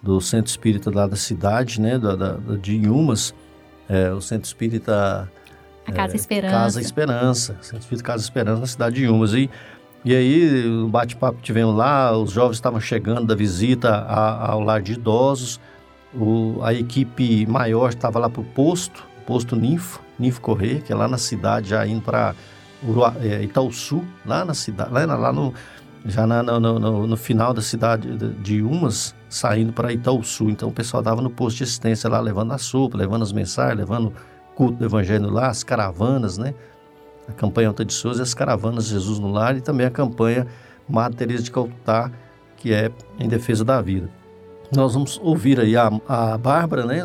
do Centro Espírita lá da cidade, né, da, da, de Inhumas, é, o Centro Espírita... A Casa é, Esperança. Casa Esperança, Centro Espírita Casa Esperança na cidade de Inhumas. E e aí, no bate-papo tivemos lá, os jovens estavam chegando da visita a, ao lar de idosos, o, a equipe maior estava lá para o posto, posto Ninfo, Ninfo Correr, que é lá na cidade, já indo para é, Itaúsu, lá na cidade, lá, lá no, já na, no, no, no, final da cidade de Umas, saindo para Itaúsu. Então o pessoal estava no posto de assistência lá, levando a sopa, levando as mensagens, levando o culto do evangelho lá, as caravanas, né? A campanha Alta de Souza e as caravanas Jesus no Lar e também a campanha Madre Teresa de Calcutá, que é em defesa da vida. Nós vamos ouvir aí a, a Bárbara, né,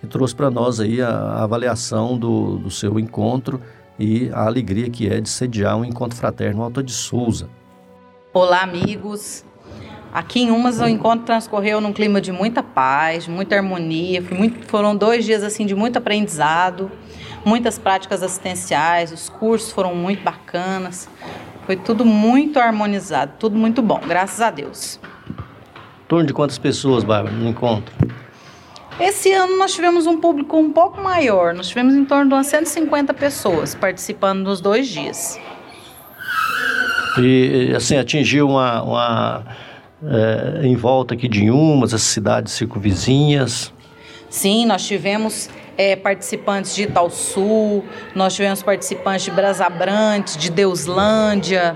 que trouxe para nós aí a, a avaliação do, do seu encontro e a alegria que é de sediar um encontro fraterno Alta de Souza. Olá, amigos. Aqui em Umas o encontro transcorreu num clima de muita paz, muita harmonia. Foram dois dias assim de muito aprendizado, muitas práticas assistenciais. Os cursos foram muito bacanas. Foi tudo muito harmonizado, tudo muito bom, graças a Deus. Em torno de quantas pessoas, Bárbara, no encontro? Esse ano nós tivemos um público um pouco maior. Nós tivemos em torno de umas 150 pessoas participando nos dois dias. E assim atingiu uma, uma é, em volta aqui de Inhumas, as cidades circunvizinhas. Sim, nós tivemos é, participantes de Sul, nós tivemos participantes de Brasabrantes, de Deuslândia,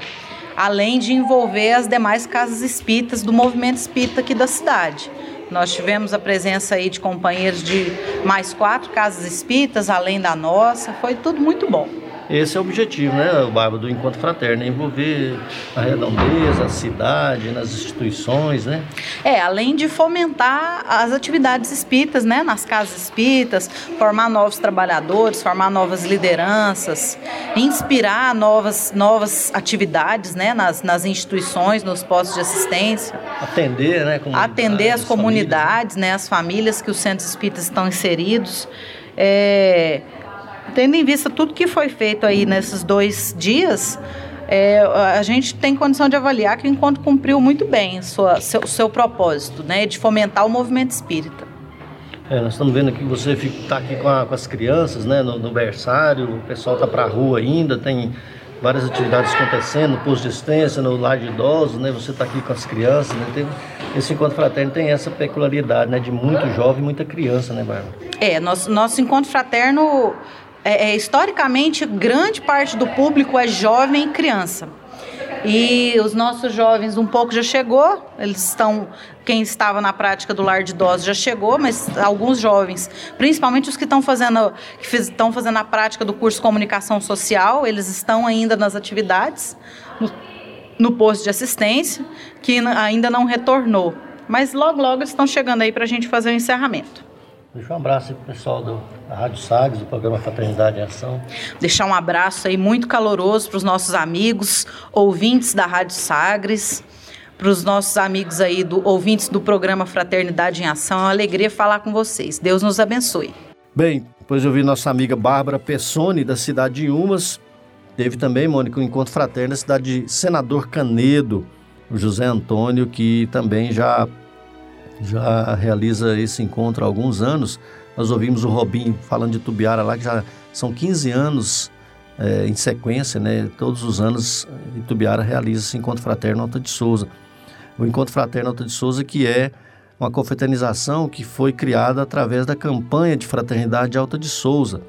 além de envolver as demais casas espíritas do movimento espírita aqui da cidade. Nós tivemos a presença aí de companheiros de mais quatro casas espíritas, além da nossa, foi tudo muito bom. Esse é o objetivo, né, Bárbara, do Encontro Fraterno, é envolver a redondeza, a cidade, nas instituições, né? É, além de fomentar as atividades espíritas, né, nas casas espíritas, formar novos trabalhadores, formar novas lideranças, inspirar novas, novas atividades, né, nas, nas instituições, nos postos de assistência. Atender, né? Atender as comunidades, famílias. né, as famílias que os centros espíritas estão inseridos. É, tendo em vista tudo que foi feito aí nesses dois dias, é, a gente tem condição de avaliar que o encontro cumpriu muito bem sua, seu, seu propósito, né, de fomentar o movimento espírita. É, nós estamos vendo aqui que você está aqui com, a, com, as crianças, né, no, no berçário, o pessoal está para a rua ainda, tem várias atividades acontecendo, no posto de assistência, no lar de idosos, né, você está aqui com as crianças, né, tem, esse encontro fraterno tem essa peculiaridade, né, de muito jovem e muita criança, né, Bárbara? É, nosso, nosso encontro fraterno é, é, historicamente, grande parte do público é jovem e criança. E os nossos jovens um pouco já chegou, eles estão, quem estava na prática do lar de idosos já chegou, mas alguns jovens, principalmente os que estão fazendo, que estão fazendo a prática do curso comunicação social, eles estão ainda nas atividades, no, no posto de assistência, que ainda não retornou. Mas logo, logo eles estão chegando aí para a gente fazer o encerramento. Deixa um abraço aí pro pessoal do, da Rádio Sagres, do programa Fraternidade em Ação. Deixar um abraço aí muito caloroso para os nossos amigos, ouvintes da Rádio Sagres, para os nossos amigos aí, do, ouvintes do programa Fraternidade em Ação. É uma alegria falar com vocês. Deus nos abençoe. Bem, depois eu vi nossa amiga Bárbara Pessoni, da cidade de Umas. Teve também, Mônica, um encontro fraterno na cidade de Senador Canedo, o José Antônio, que também já já realiza esse encontro há alguns anos. Nós ouvimos o Robin falando de Tubiara lá, que já são 15 anos é, em sequência, né? Todos os anos Tubiara realiza esse encontro fraterno Alta de Souza. O encontro fraterno Alta de Souza que é uma confraternização que foi criada através da campanha de fraternidade Alta de Souza.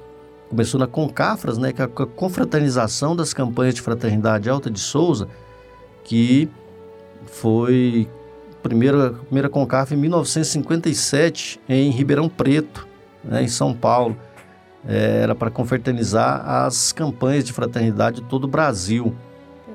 Começou na Concafras, né, que é a confraternização das campanhas de fraternidade Alta de Souza, que foi primeira, primeira Concaf em 1957 em Ribeirão Preto, né, em São Paulo. É, era para confraternizar as campanhas de fraternidade de todo o Brasil.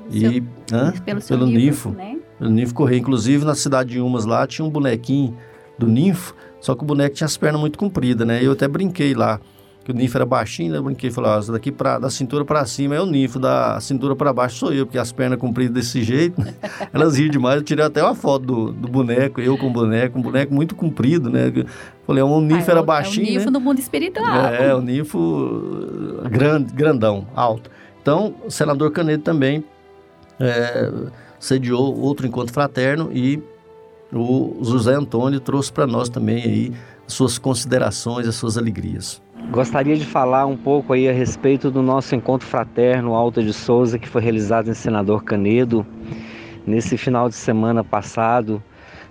Pelo e seu, hã? pelo, pelo Ninfo, né? Pelo Ninfo Correia. Inclusive na cidade de Umas lá tinha um bonequinho do Ninfo, só que o boneco tinha as pernas muito compridas, né? Eu até brinquei lá que o ninfo era baixinho, né? Brinquei falei, ó, daqui pra, da cintura para cima é o ninfo, da cintura para baixo sou eu, porque as pernas compridas desse jeito, né? elas riam demais. Eu tirei até uma foto do, do boneco, eu com o boneco, um boneco muito comprido, né? falei, um ninfo ah, era baixinho. É o ninfo né? no mundo espiritual. É, o ninfo grande, grandão, alto. Então, o senador Canedo também é, sediou outro encontro fraterno e o José Antônio trouxe para nós também aí suas considerações, as suas alegrias. Gostaria de falar um pouco aí a respeito do nosso encontro fraterno Alta de Souza, que foi realizado em Senador Canedo nesse final de semana passado,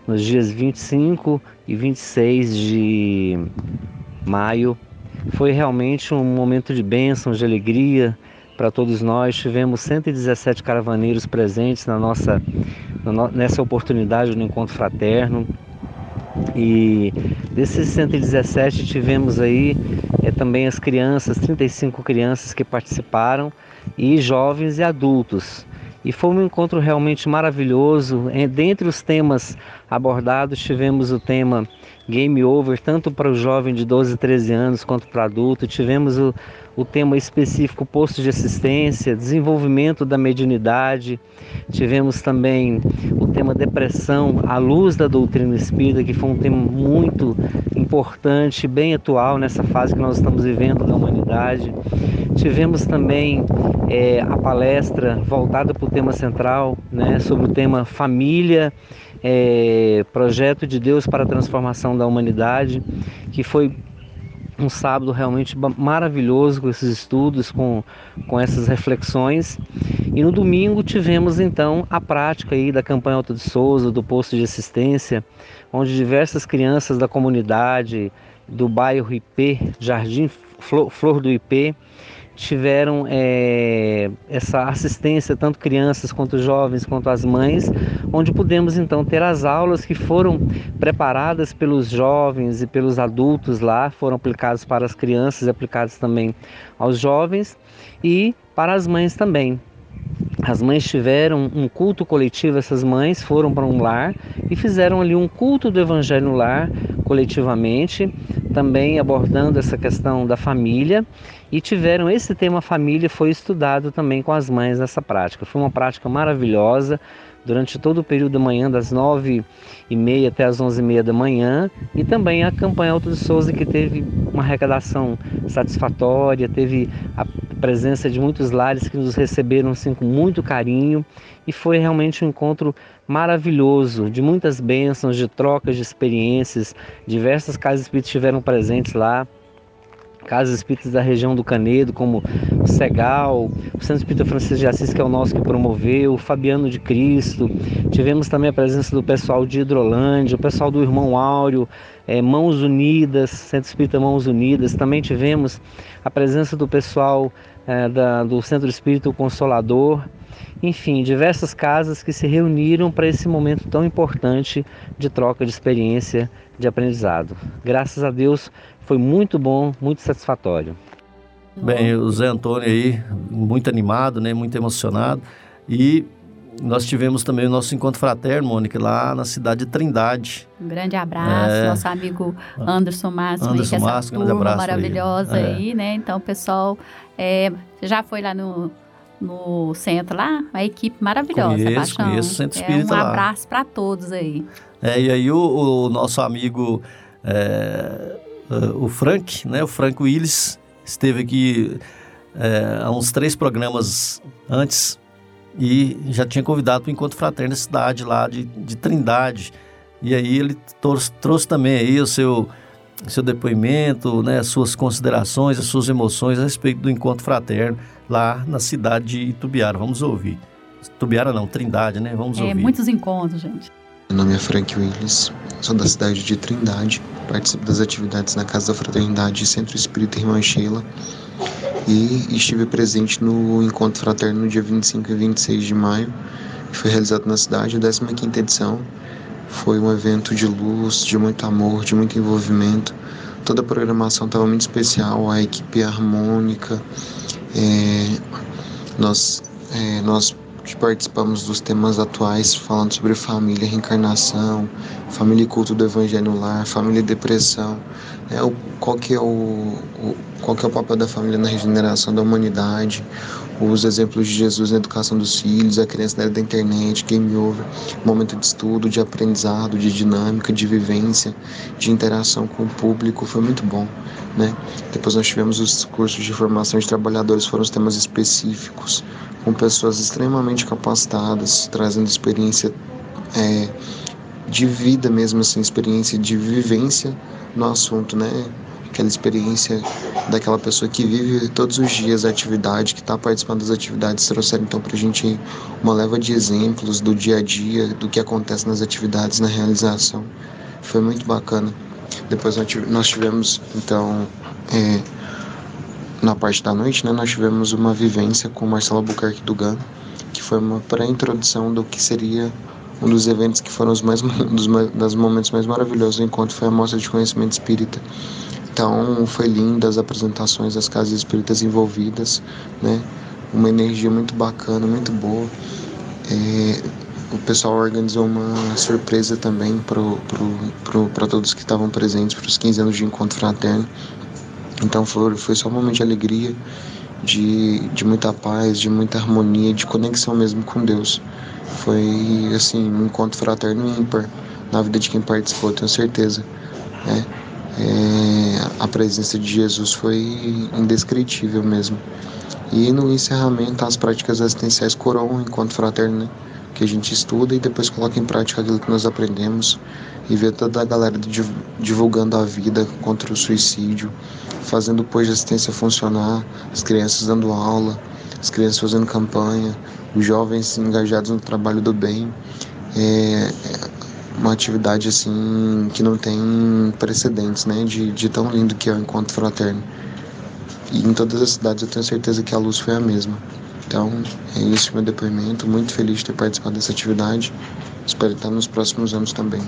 nos dias 25 e 26 de maio. Foi realmente um momento de bênção, de alegria para todos nós. Tivemos 117 caravaneiros presentes na nossa, nessa oportunidade do encontro fraterno. E desses 117 tivemos aí é, também as crianças, 35 crianças que participaram, e jovens e adultos. E foi um encontro realmente maravilhoso. Dentre os temas abordados, tivemos o tema Game Over, tanto para o jovem de 12 e 13 anos quanto para adulto. Tivemos o, o tema específico posto de assistência, desenvolvimento da mediunidade. Tivemos também o tema depressão à luz da doutrina espírita, que foi um tema muito importante, bem atual nessa fase que nós estamos vivendo da humanidade. Tivemos também é, a palestra voltada para o tema central, né, sobre o tema família, é, projeto de Deus para a transformação da humanidade, que foi um sábado realmente maravilhoso com esses estudos, com, com essas reflexões. E no domingo tivemos então a prática aí da campanha Alto de Souza, do posto de assistência, onde diversas crianças da comunidade do bairro IP, Jardim Flor, Flor do IP, tiveram é, essa assistência, tanto crianças quanto jovens, quanto as mães, onde pudemos então ter as aulas que foram preparadas pelos jovens e pelos adultos lá, foram aplicadas para as crianças, aplicadas também aos jovens e para as mães também. As mães tiveram um culto coletivo, essas mães foram para um lar e fizeram ali um culto do evangelho no lar coletivamente, também abordando essa questão da família e tiveram esse tema família foi estudado também com as mães nessa prática. Foi uma prática maravilhosa. Durante todo o período da manhã, das nove e meia até as onze e meia da manhã, e também a campanha Alto de Souza, que teve uma arrecadação satisfatória, teve a presença de muitos lares que nos receberam assim, com muito carinho, e foi realmente um encontro maravilhoso, de muitas bênçãos, de trocas de experiências, diversas casas espíritas estiveram presentes lá, casas espíritas da região do Canedo, como o Segal, o Centro Espírita Francisco de Assis, que é o nosso que promoveu, o Fabiano de Cristo. Tivemos também a presença do pessoal de Hidrolândia, o pessoal do Irmão Áureo, é, Mãos Unidas, Centro Espírita Mãos Unidas. Também tivemos a presença do pessoal é, da, do Centro Espírita Consolador. Enfim, diversas casas que se reuniram para esse momento tão importante de troca de experiência, de aprendizado. Graças a Deus, foi muito bom, muito satisfatório. Bem, o Zé Antônio aí, muito animado, né, muito emocionado. E nós tivemos também o nosso encontro fraterno, Mônica, lá na cidade de Trindade. Um grande abraço, é... nosso amigo Anderson Máximo, Anderson aí, essa turma abraço maravilhosa aí, é. aí, né? Então, pessoal é, já foi lá no, no centro lá, uma equipe maravilhosa, conheço, Paixão. Conheço o Centro é, Espírita Um lá. abraço para todos aí. É, e aí o, o nosso amigo é, o Frank, né, o Frank Willis, esteve aqui é, há uns três programas antes e já tinha convidado para o Encontro Fraterno na cidade lá de, de Trindade. E aí ele trouxe, trouxe também aí o seu, seu depoimento, né, as suas considerações, as suas emoções a respeito do Encontro Fraterno lá na cidade de Itubiara. Vamos ouvir. Itubiara não, Trindade, né? Vamos é, ouvir. Muitos encontros, gente. Meu nome é Frank Willis, sou da cidade de Trindade, participo das atividades na Casa da Fraternidade Centro Espírita Irmã Sheila e estive presente no Encontro Fraterno no dia 25 e 26 de maio, que foi realizado na cidade, a 15ª edição. Foi um evento de luz, de muito amor, de muito envolvimento. Toda a programação estava muito especial, a equipe harmônica. É, nós, é, nós participamos dos temas atuais falando sobre família, reencarnação, família e culto do evangelho lar, família e depressão, é, o, qual, que é o, o, qual que é o papel da família na regeneração da humanidade, os exemplos de Jesus na educação dos filhos, a criança na era da internet, game over, momento de estudo, de aprendizado, de dinâmica, de vivência, de interação com o público, foi muito bom. Né? Depois nós tivemos os cursos de formação de trabalhadores, foram os temas específicos, com pessoas extremamente capacitadas, trazendo experiência é, de vida mesmo, assim, experiência de vivência no assunto, né? Aquela experiência daquela pessoa que vive todos os dias a atividade, que está participando das atividades, trouxeram então para a gente uma leva de exemplos do dia a dia, do que acontece nas atividades, na realização. Foi muito bacana. Depois nós tivemos, então, é, na parte da noite, né, nós tivemos uma vivência com Marcelo Albuquerque Dugan, que foi uma pré-introdução do que seria um dos eventos que foram os mais um dos das momentos mais maravilhosos do encontro foi a mostra de conhecimento espírita. Então foi lindo as apresentações das casas espíritas envolvidas, né? Uma energia muito bacana, muito boa. É, o pessoal organizou uma surpresa também para todos que estavam presentes para os 15 anos de encontro fraterno. Então foi, foi só um momento de alegria, de, de muita paz, de muita harmonia, de conexão mesmo com Deus. Foi assim, um encontro fraterno ímpar na vida de quem participou, tenho certeza. Né? É, a presença de Jesus foi indescritível mesmo. E no encerramento, as práticas assistenciais coroam o encontro fraterno, né? Que a gente estuda e depois coloca em prática aquilo que nós aprendemos e vê toda a galera divulgando a vida contra o suicídio, fazendo pós de assistência funcionar, as crianças dando aula, as crianças fazendo campanha, os jovens engajados no trabalho do bem. É, uma atividade assim que não tem precedentes, né? De, de tão lindo que é o encontro fraterno. E em todas as cidades eu tenho certeza que a luz foi a mesma. Então, é isso meu depoimento. Muito feliz de ter participado dessa atividade. Espero estar nos próximos anos também.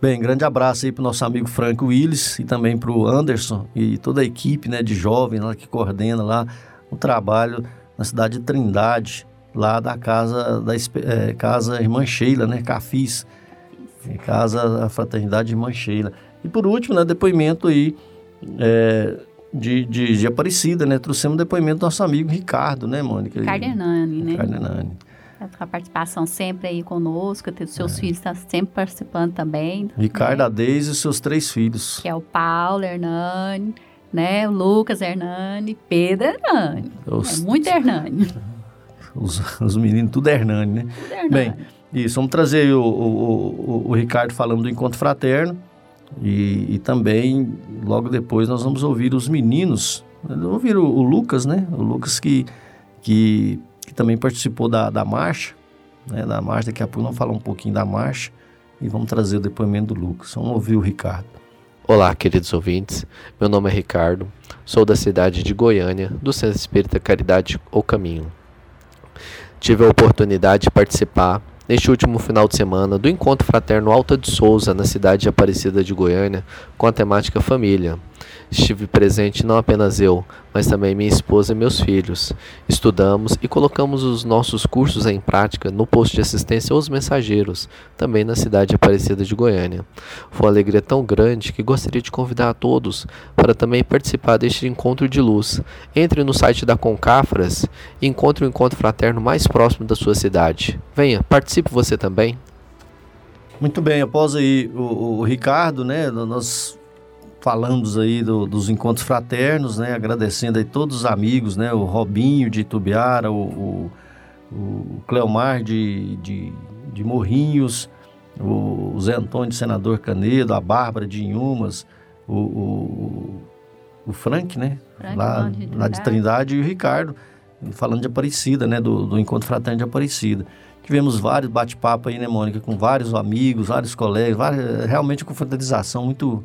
Bem, grande abraço aí para o nosso amigo Franco Willis e também para o Anderson e toda a equipe né, de jovens lá que coordena lá o trabalho na cidade de Trindade, lá da casa da é, casa Irmã Sheila, né, Cafis. Casa a Fraternidade Irmã Sheila. E por último, né, depoimento aí é, de, de, de, Aparecida, né? Trouxemos um depoimento do nosso amigo Ricardo, né, Mônica? Ricardo Hernani, né? Ricardo Hernani. A participação sempre aí conosco, os seus é. filhos estão sempre participando também. Ricardo, né? a Deise e seus três filhos. Que é o Paulo Hernani, né? O Lucas Hernani, Pedro Hernani. Os... É muito Hernani. Os, os meninos, tudo Hernani, né? Tudo Hernani. Bem, isso, vamos trazer o, o, o, o Ricardo falando do encontro fraterno e, e, também, logo depois, nós vamos ouvir os meninos, ouvir o, o Lucas, né? O Lucas que, que, que também participou da, da marcha, né? da marcha, daqui a pouco vamos falar um pouquinho da marcha e vamos trazer o depoimento do Lucas. Vamos ouvir o Ricardo. Olá, queridos ouvintes. Meu nome é Ricardo, sou da cidade de Goiânia, do Centro Espírita Caridade O Caminho. Tive a oportunidade de participar neste último final de semana do Encontro Fraterno Alta de Souza, na cidade de Aparecida de Goiânia, com a temática família. Estive presente não apenas eu, mas também minha esposa e meus filhos. Estudamos e colocamos os nossos cursos em prática no posto de assistência aos mensageiros, também na cidade de Aparecida de Goiânia. Foi uma alegria tão grande que gostaria de convidar a todos para também participar deste encontro de luz. Entre no site da Concafras e encontre o encontro fraterno mais próximo da sua cidade. Venha, participe você também. Muito bem, após aí o, o Ricardo, né, nós falamos aí do, dos encontros fraternos, né? Agradecendo aí todos os amigos, né? O Robinho de Tubiara, o, o, o Cleomar de, de, de Morrinhos, o Zé Antônio de Senador Canedo, a Bárbara de Inhumas, o, o, o Frank, né? Frank, lá, de lá de Trindade e o Ricardo, falando de Aparecida, né? Do, do Encontro Fraterno de Aparecida. Tivemos vários bate-papo aí, né, Mônica, com vários amigos, vários colegas, várias, realmente com fraternização muito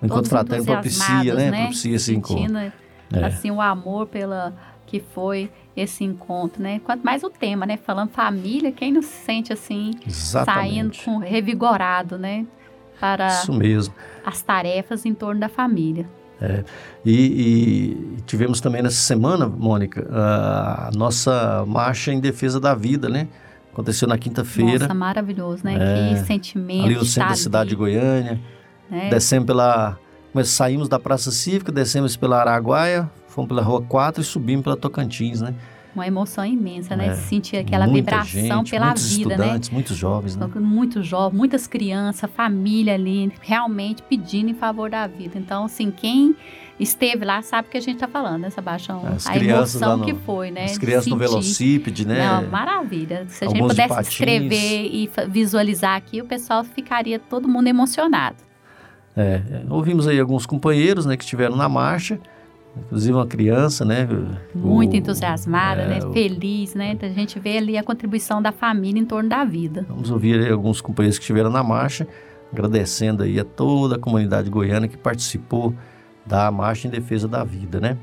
o encontro fraterno propicia, né? né? Propicia esse encontro. É. Assim, o amor pela que foi esse encontro, né? Quanto mais o tema, né? Falando família, quem não se sente assim, Exatamente. saindo com, revigorado, né? Para Isso mesmo. as tarefas em torno da família. É, e, e, tivemos também nessa semana, Mônica, a nossa marcha em defesa da vida, né? Aconteceu na quinta-feira. Nossa, maravilhoso, né? É, que sentimento. Ali no centro da cidade de Goiânia. É. Descemos pela. Saímos da Praça Cívica, descemos pela Araguaia, fomos pela Rua 4 e subimos pela Tocantins, né? Uma emoção imensa, né? É. Sentir aquela vibração gente, pela muitos vida, né? estudantes, né? Muitos jovens, né? Muitos jovens, muitas crianças, família ali, realmente pedindo em favor da vida. Então, assim, quem esteve lá sabe o que a gente está falando, né, Sebastião? As a emoção no, que foi, né? As crianças no velocípede, né? Não, maravilha. Se a gente pudesse escrever e visualizar aqui, o pessoal ficaria todo mundo emocionado. É, ouvimos aí alguns companheiros, né, que estiveram na marcha, inclusive uma criança, né? Muito o, entusiasmada, é, né? O, Feliz, né? A gente vê ali a contribuição da família em torno da vida. Vamos ouvir aí alguns companheiros que estiveram na marcha, agradecendo aí a toda a comunidade goiana que participou da marcha em defesa da vida, né?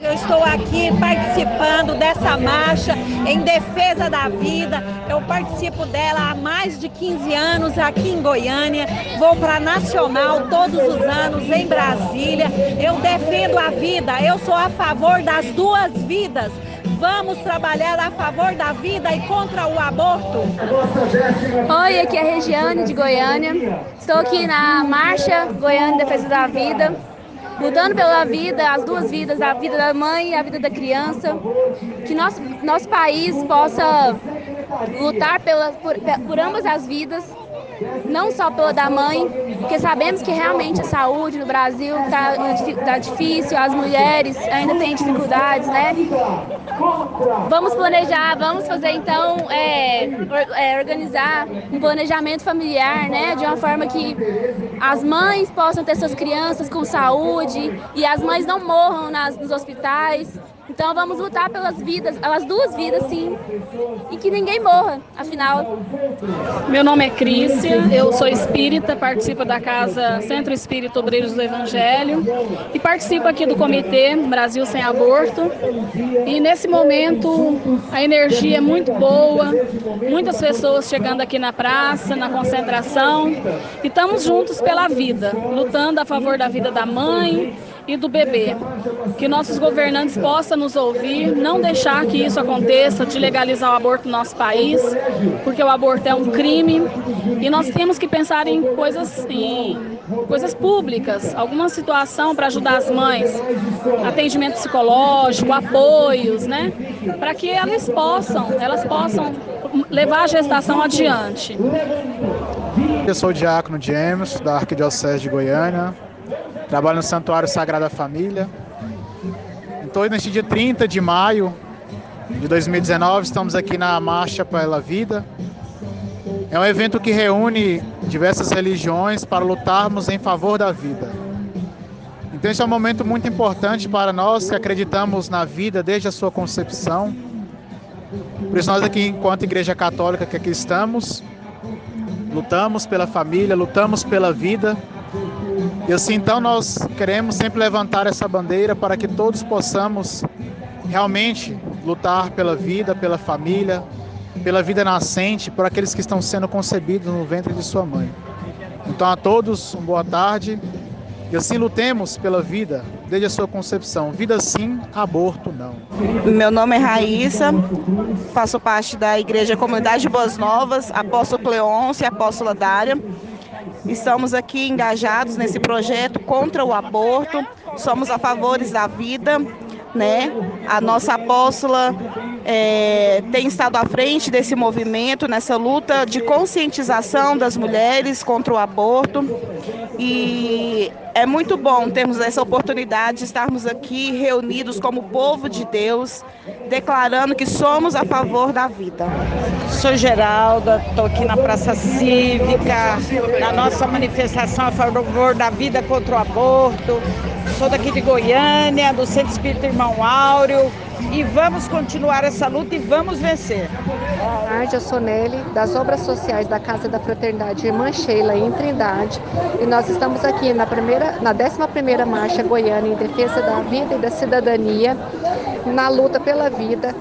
Eu estou aqui participando dessa marcha em defesa da vida. Eu participo dela há mais de 15 anos aqui em Goiânia. Vou para Nacional todos os anos em Brasília. Eu defendo a vida. Eu sou a favor das duas vidas. Vamos trabalhar a favor da vida e contra o aborto. Oi, aqui é a Regiane de Goiânia. Estou aqui na Marcha Goiânia Defesa da Vida lutando pela vida, as duas vidas, a vida da mãe e a vida da criança, que nosso, nosso país possa lutar pela, por, por ambas as vidas não só pela da mãe, porque sabemos que realmente a saúde no Brasil está tá difícil, as mulheres ainda têm dificuldades, né? Vamos planejar, vamos fazer então, é, é, organizar um planejamento familiar, né? De uma forma que as mães possam ter suas crianças com saúde e as mães não morram nas, nos hospitais. Então vamos lutar pelas vidas, pelas duas vidas, sim, e que ninguém morra, afinal. Meu nome é Crícia, eu sou espírita, participo da Casa Centro Espírita Obreiros do Evangelho e participo aqui do Comitê Brasil Sem Aborto. E nesse momento a energia é muito boa, muitas pessoas chegando aqui na praça, na concentração, e estamos juntos pela vida, lutando a favor da vida da mãe, e do bebê. Que nossos governantes possam nos ouvir, não deixar que isso aconteça, de legalizar o aborto no nosso país, porque o aborto é um crime e nós temos que pensar em coisas, em coisas públicas, alguma situação para ajudar as mães, atendimento psicológico, apoios, né? Para que elas possam, elas possam levar a gestação adiante. Eu sou o diácono James, da Arquidiocese de Goiânia, Trabalho no Santuário Sagrada Família. Então, neste dia 30 de maio de 2019, estamos aqui na Marcha pela Vida. É um evento que reúne diversas religiões para lutarmos em favor da vida. Então, esse é um momento muito importante para nós que acreditamos na vida desde a sua concepção. Por isso, nós aqui, enquanto Igreja Católica que aqui estamos, lutamos pela família, lutamos pela vida e assim, então, nós queremos sempre levantar essa bandeira para que todos possamos realmente lutar pela vida, pela família, pela vida nascente, por aqueles que estão sendo concebidos no ventre de sua mãe. Então, a todos, uma boa tarde. E assim lutemos pela vida desde a sua concepção. Vida sim, aborto não. Meu nome é Raíssa, faço parte da Igreja Comunidade Boas Novas, apóstolo Cleonce, apóstola Dária. Estamos aqui engajados nesse projeto contra o aborto, somos a favores da vida, né? A nossa apóstola é, tem estado à frente desse movimento, nessa luta de conscientização das mulheres contra o aborto. E é muito bom termos essa oportunidade de estarmos aqui reunidos como povo de Deus, declarando que somos a favor da vida. Sou Geralda, estou aqui na Praça Cívica, na nossa manifestação a favor da vida contra o aborto. Sou daqui de Goiânia, do Centro Espírita Irmão Áureo e vamos continuar essa luta e vamos vencer. Boa tarde, eu sou das Obras Sociais da Casa da Fraternidade Irmã Sheila, em Trindade, e nós estamos aqui na, primeira, na 11ª Marcha Goiana em defesa da vida e da cidadania, na luta pela vida,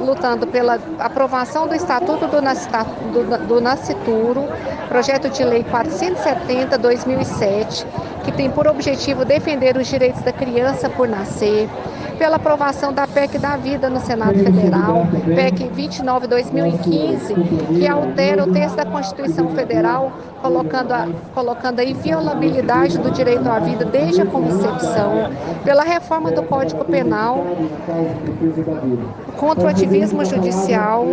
lutando pela aprovação do Estatuto do, do, do Nascituro, projeto de lei 470-2007, que tem por objetivo defender os direitos da criança por nascer, pela aprovação da PEC da Vida no Senado Federal, PEC 29-2015, que altera o texto da Constituição Federal, colocando a, colocando a inviolabilidade do direito à vida desde a concepção, pela reforma do Código Penal, contra o ativismo judicial,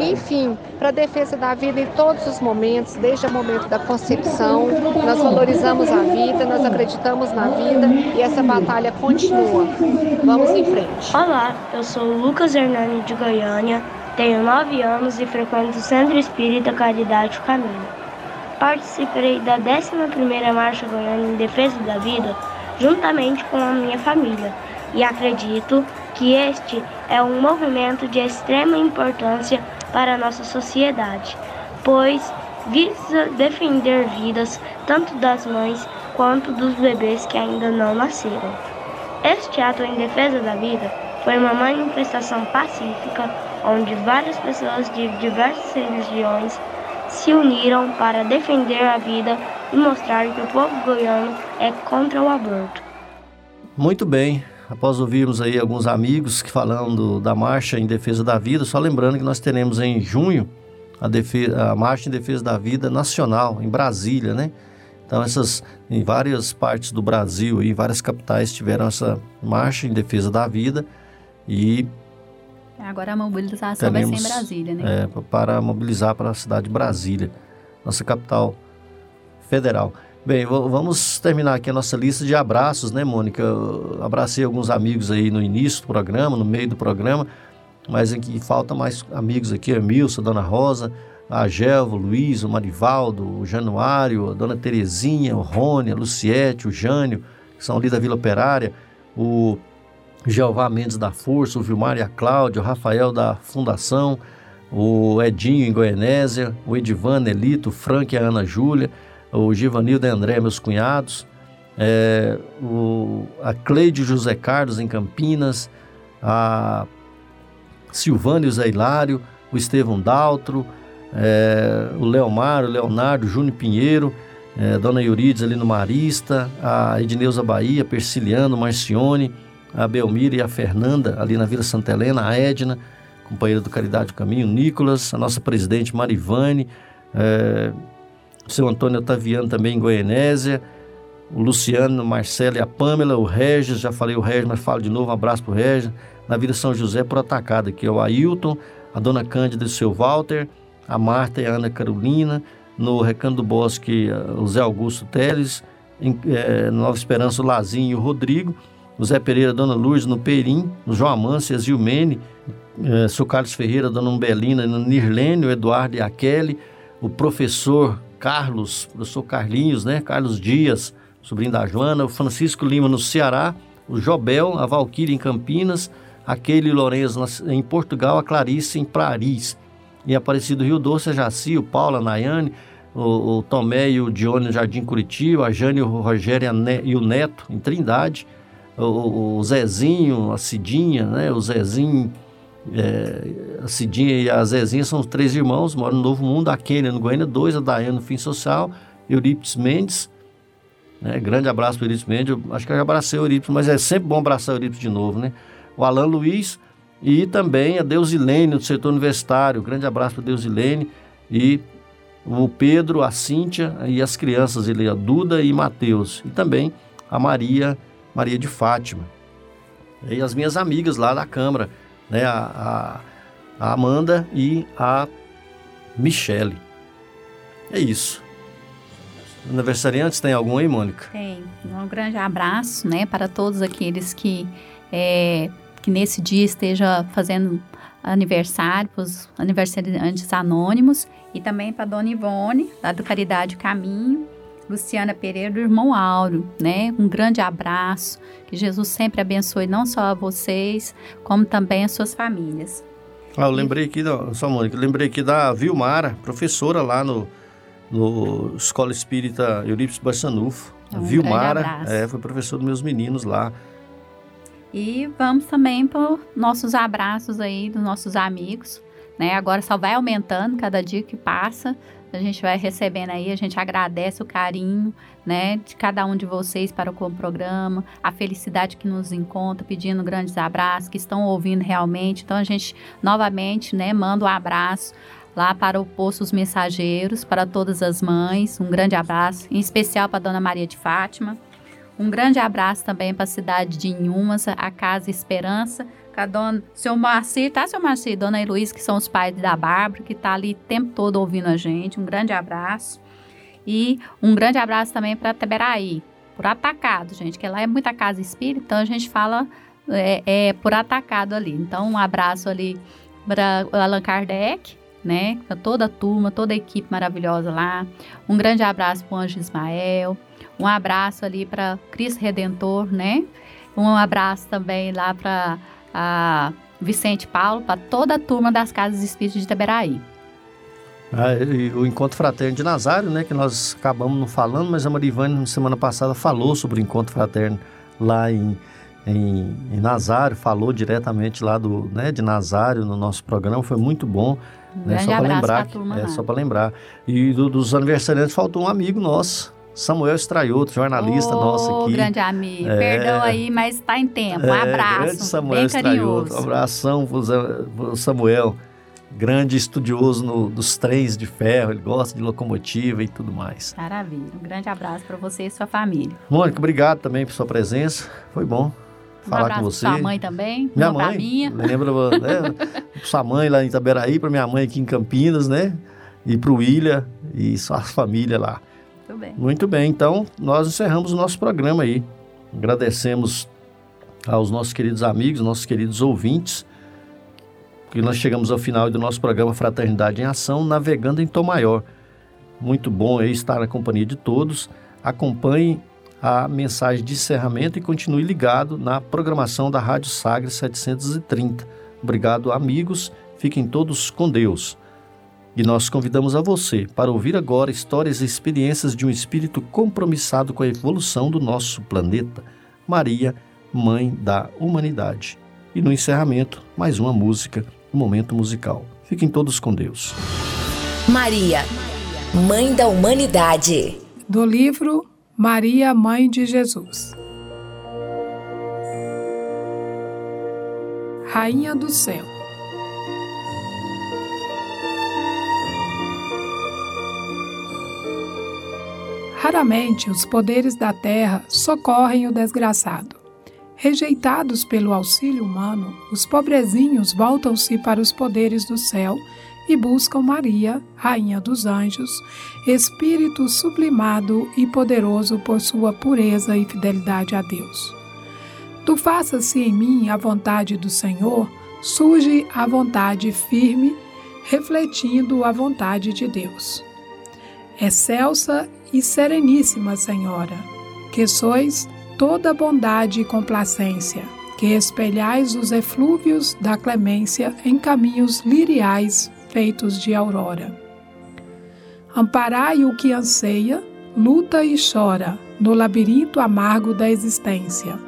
enfim, para a defesa da vida em todos os momentos, desde o momento da concepção. Nós valorizamos a vida, nós acreditamos na vida e essa batalha continua. Vamos em frente. Olá, eu sou Lucas Hernani de Goiânia, tenho 9 anos e frequento o Centro Espírita Caridade Caminho. Participei da 11ª Marcha Goiânia em Defesa da Vida juntamente com a minha família e acredito que este é um movimento de extrema importância para a nossa sociedade, pois visa defender vidas tanto das mães quanto dos bebês que ainda não nasceram. Este ato em defesa da vida foi uma manifestação pacífica onde várias pessoas de diversas religiões se uniram para defender a vida e mostrar que o povo goiano é contra o aborto. Muito bem. Após ouvirmos aí alguns amigos que falando da marcha em defesa da vida, só lembrando que nós teremos em junho a, defesa, a marcha em defesa da vida nacional em Brasília, né? Então essas em várias partes do Brasil e várias capitais tiveram essa marcha em defesa da vida e agora a mobilização teremos, vai ser em Brasília, né? É, para mobilizar para a cidade de Brasília, nossa capital federal. Bem, vamos terminar aqui a nossa lista de abraços, né, Mônica? Eu abracei alguns amigos aí no início do programa, no meio do programa, mas aqui falta mais amigos aqui, a Milson, a Dona Rosa, a Gelvo, o Luiz, o Marivaldo, o Januário, a Dona Terezinha, o Rony, a Luciete, o Jânio, que são ali da Vila Operária, o Jeová Mendes da Força, o Vilmar e a Cláudia, o Rafael da Fundação, o Edinho em Goianésia, o Edivan Elito, o Frank e a Ana Júlia, o Givanildo e André, meus cunhados, é, o, a Cleide José Carlos em Campinas, a Silvânio Zé Hilário, o Estevão Daltro, é, o Leomar, o Leonardo, Júnior Pinheiro, é, Dona Eurides ali no Marista, a Edneuza Bahia, Persiliano, Marcione, a Belmira e a Fernanda ali na Vila Santa Helena, a Edna, companheira do Caridade do Caminho, Nicolas, a nossa presidente Marivane, é, o seu Antônio Otaviano também em Goianésia, o Luciano, Marcelo e a Pâmela, o Regis, já falei o Regis, mas falo de novo, um abraço para o Regis, na Vila São José por atacada, que é o Ailton, a Dona Cândida e o seu Walter, a Marta e a Ana Carolina, no Recanto do Bosque, eh, o Zé Augusto Teles, em é, Nova Esperança, o Lazinho e o Rodrigo, o Zé Pereira, a Dona Lourdes, no Perim, no João Amância, Zilmene, é, seu Carlos Ferreira, Dona Umbelina, no Nirlene, o Eduardo e a Kelly, o professor Carlos, professor Carlinhos, né? Carlos Dias, sobrinho da Joana, o Francisco Lima no Ceará, o Jobel, a Valquíria em Campinas, a Keile Lourenço em Portugal, a Clarice em Paris. Em Aparecido Rio Doce, a Jaci, o Paulo, a Nayane, o, o Tomé e o Dione Jardim Curitiba, a Jane, o Rogério e o Neto em Trindade, o, o Zezinho, a Cidinha, né? O Zezinho, é, a Cidinha e a Zezinha são os três irmãos, moram no Novo Mundo, a Kênia no Goiânia, dois, a Daiane no Fim Social, Eurípides Mendes, né? Grande abraço para Eurípides Mendes, eu acho que eu já abracei o Eurípides, mas é sempre bom abraçar o Eurípides de novo, né? O Alan Luiz, e também a Deusilene, do setor universitário. Grande abraço para Deusilene. E o Pedro, a Cíntia e as crianças, ele, a Duda e Mateus. E também a Maria, Maria de Fátima. E as minhas amigas lá da Câmara, né? a, a, a Amanda e a Michele. É isso. Aniversariantes, tem algum aí, Mônica? Tem. Um grande abraço né, para todos aqueles que é, que nesse dia esteja fazendo aniversário para os aniversariantes anônimos e também para a Dona Ivone, lá do Caridade Caminho, Luciana Pereira, do irmão Áureo, né? Um grande abraço, que Jesus sempre abençoe não só a vocês, como também as suas famílias. Ah, eu lembrei aqui, só Mônica, lembrei aqui da Vilmara, professora lá no, no Escola Espírita Eurípides Barçanufo. Um Vilmara, é, foi professor dos meus meninos lá. E vamos também para nossos abraços aí dos nossos amigos, né? Agora só vai aumentando cada dia que passa. A gente vai recebendo aí, a gente agradece o carinho, né, de cada um de vocês para o programa, a felicidade que nos encontra, pedindo grandes abraços, que estão ouvindo realmente. Então a gente novamente, né, manda um abraço lá para o Poço Os Mensageiros, para todas as mães, um grande abraço, em especial para a Dona Maria de Fátima. Um grande abraço também para a cidade de Inhumas, a Casa Esperança, com a dona, seu Marci, tá, seu Marci, dona Heloísa, que são os pais da Bárbara, que tá ali o tempo todo ouvindo a gente. Um grande abraço. E um grande abraço também para Teberaí, por atacado, gente, que lá é muita casa espírita, então a gente fala é, é por atacado ali. Então, um abraço ali para Allan Kardec, né? Para toda a turma, toda a equipe maravilhosa lá. Um grande abraço para o Anjo Ismael. Um abraço ali para Cristo Redentor, né? Um abraço também lá para a Vicente Paulo, para toda a turma das Casas Espíritas de Itaberaí. Ah, o Encontro Fraterno de Nazário, né, que nós acabamos não falando, mas a Marivane, na semana passada, falou sobre o Encontro Fraterno lá em, em, em Nazário, falou diretamente lá do, né, de Nazário no nosso programa, foi muito bom. Um né, só para lembrar, pra turma é, só para lembrar. E do- dos aniversariantes faltou um amigo nosso, Samuel Estraioto, jornalista Ô, nosso aqui. grande amigo. É. Perdão aí, mas está em tempo. Um É, abraço. Grande Samuel bem Estraioto. carinhoso. Um abração pro Samuel. Grande estudioso no- dos trens de ferro, ele gosta de locomotiva e tudo mais. Maravilha. Um grande abraço para você e sua família. Mônica, obrigado também por sua presença. Foi bom Um falar abraço com você. sua mãe também. Minha mãe, minha. lembra, né, sua mãe lá em Itaberaí, para minha mãe aqui em Campinas, né? E para o William e sua família lá. Muito bem. Muito bem, então nós encerramos o nosso programa aí. Agradecemos aos nossos queridos amigos, nossos queridos ouvintes, que nós chegamos ao final do nosso programa Fraternidade em Ação, navegando em Tom Maior. Muito bom estar na companhia de todos. Acompanhe a mensagem de encerramento e continue ligado na programação da Rádio Sagre 730. Obrigado, amigos. Fiquem todos com Deus. E nós convidamos a você para ouvir agora histórias e experiências de um espírito compromissado com a evolução do nosso planeta. Maria, Mãe da Humanidade. E no encerramento, mais uma música, um momento musical. Fiquem todos com Deus. Maria, Mãe da Humanidade. Do livro Maria, Mãe de Jesus. Rainha do Céu. Raramente os poderes da terra socorrem o desgraçado. Rejeitados pelo auxílio humano, os pobrezinhos voltam-se para os poderes do céu e buscam Maria, Rainha dos Anjos, Espírito sublimado e poderoso por sua pureza e fidelidade a Deus. Do faça-se em mim a vontade do Senhor, surge a vontade firme, refletindo a vontade de Deus. Excelsa e sereníssima Senhora, que sois toda bondade e complacência, que espelhais os eflúvios da clemência em caminhos liriais feitos de aurora. Amparai o que anseia, luta e chora no labirinto amargo da existência.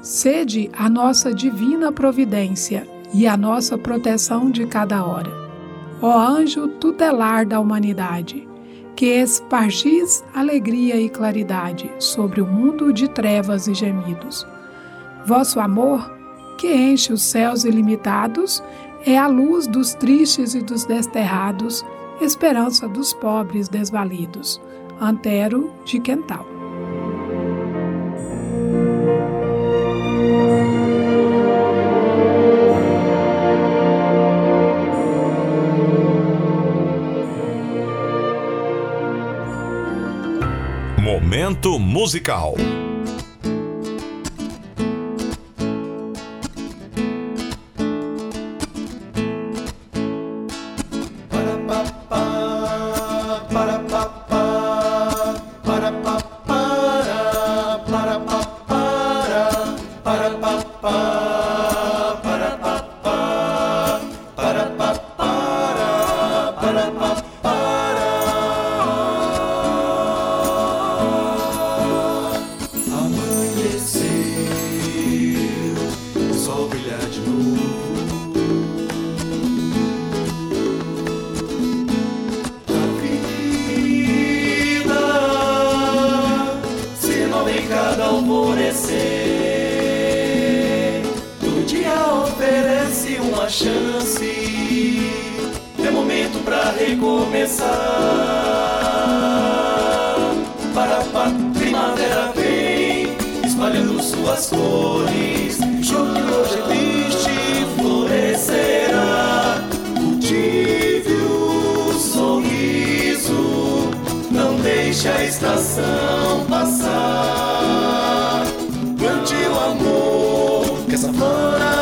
Sede a nossa divina providência e a nossa proteção de cada hora. Ó anjo tutelar da humanidade, que espargis alegria e claridade sobre o mundo de trevas e gemidos. Vosso amor, que enche os céus ilimitados, é a luz dos tristes e dos desterrados, esperança dos pobres desvalidos. Antero de Quental. Momento musical. Cada alvorecer. Todo dia oferece uma chance. É momento pra recomeçar. Para a primavera vem espalhando suas cores. Que hoje é triste florescerá. Cultive o sorriso, não deixe a estação passar. Que essa flor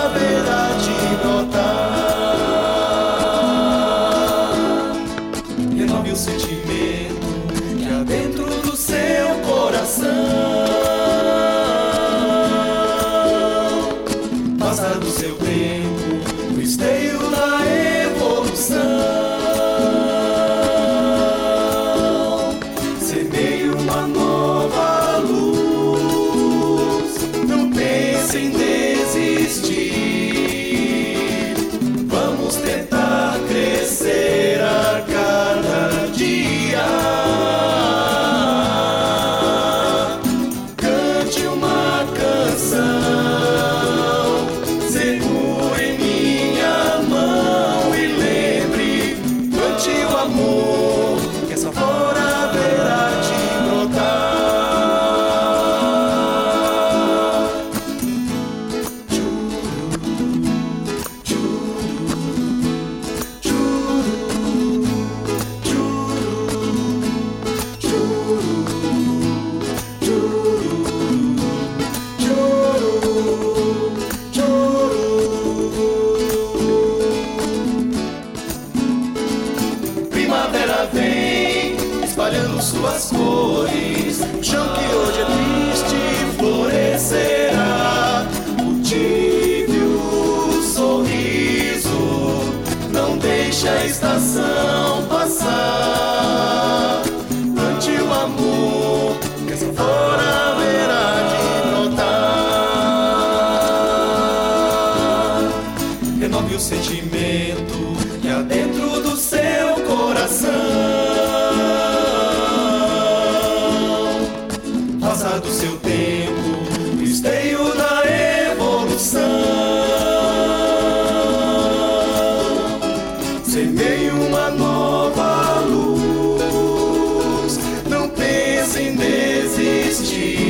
Semeie uma nova luz. Não pense em desistir.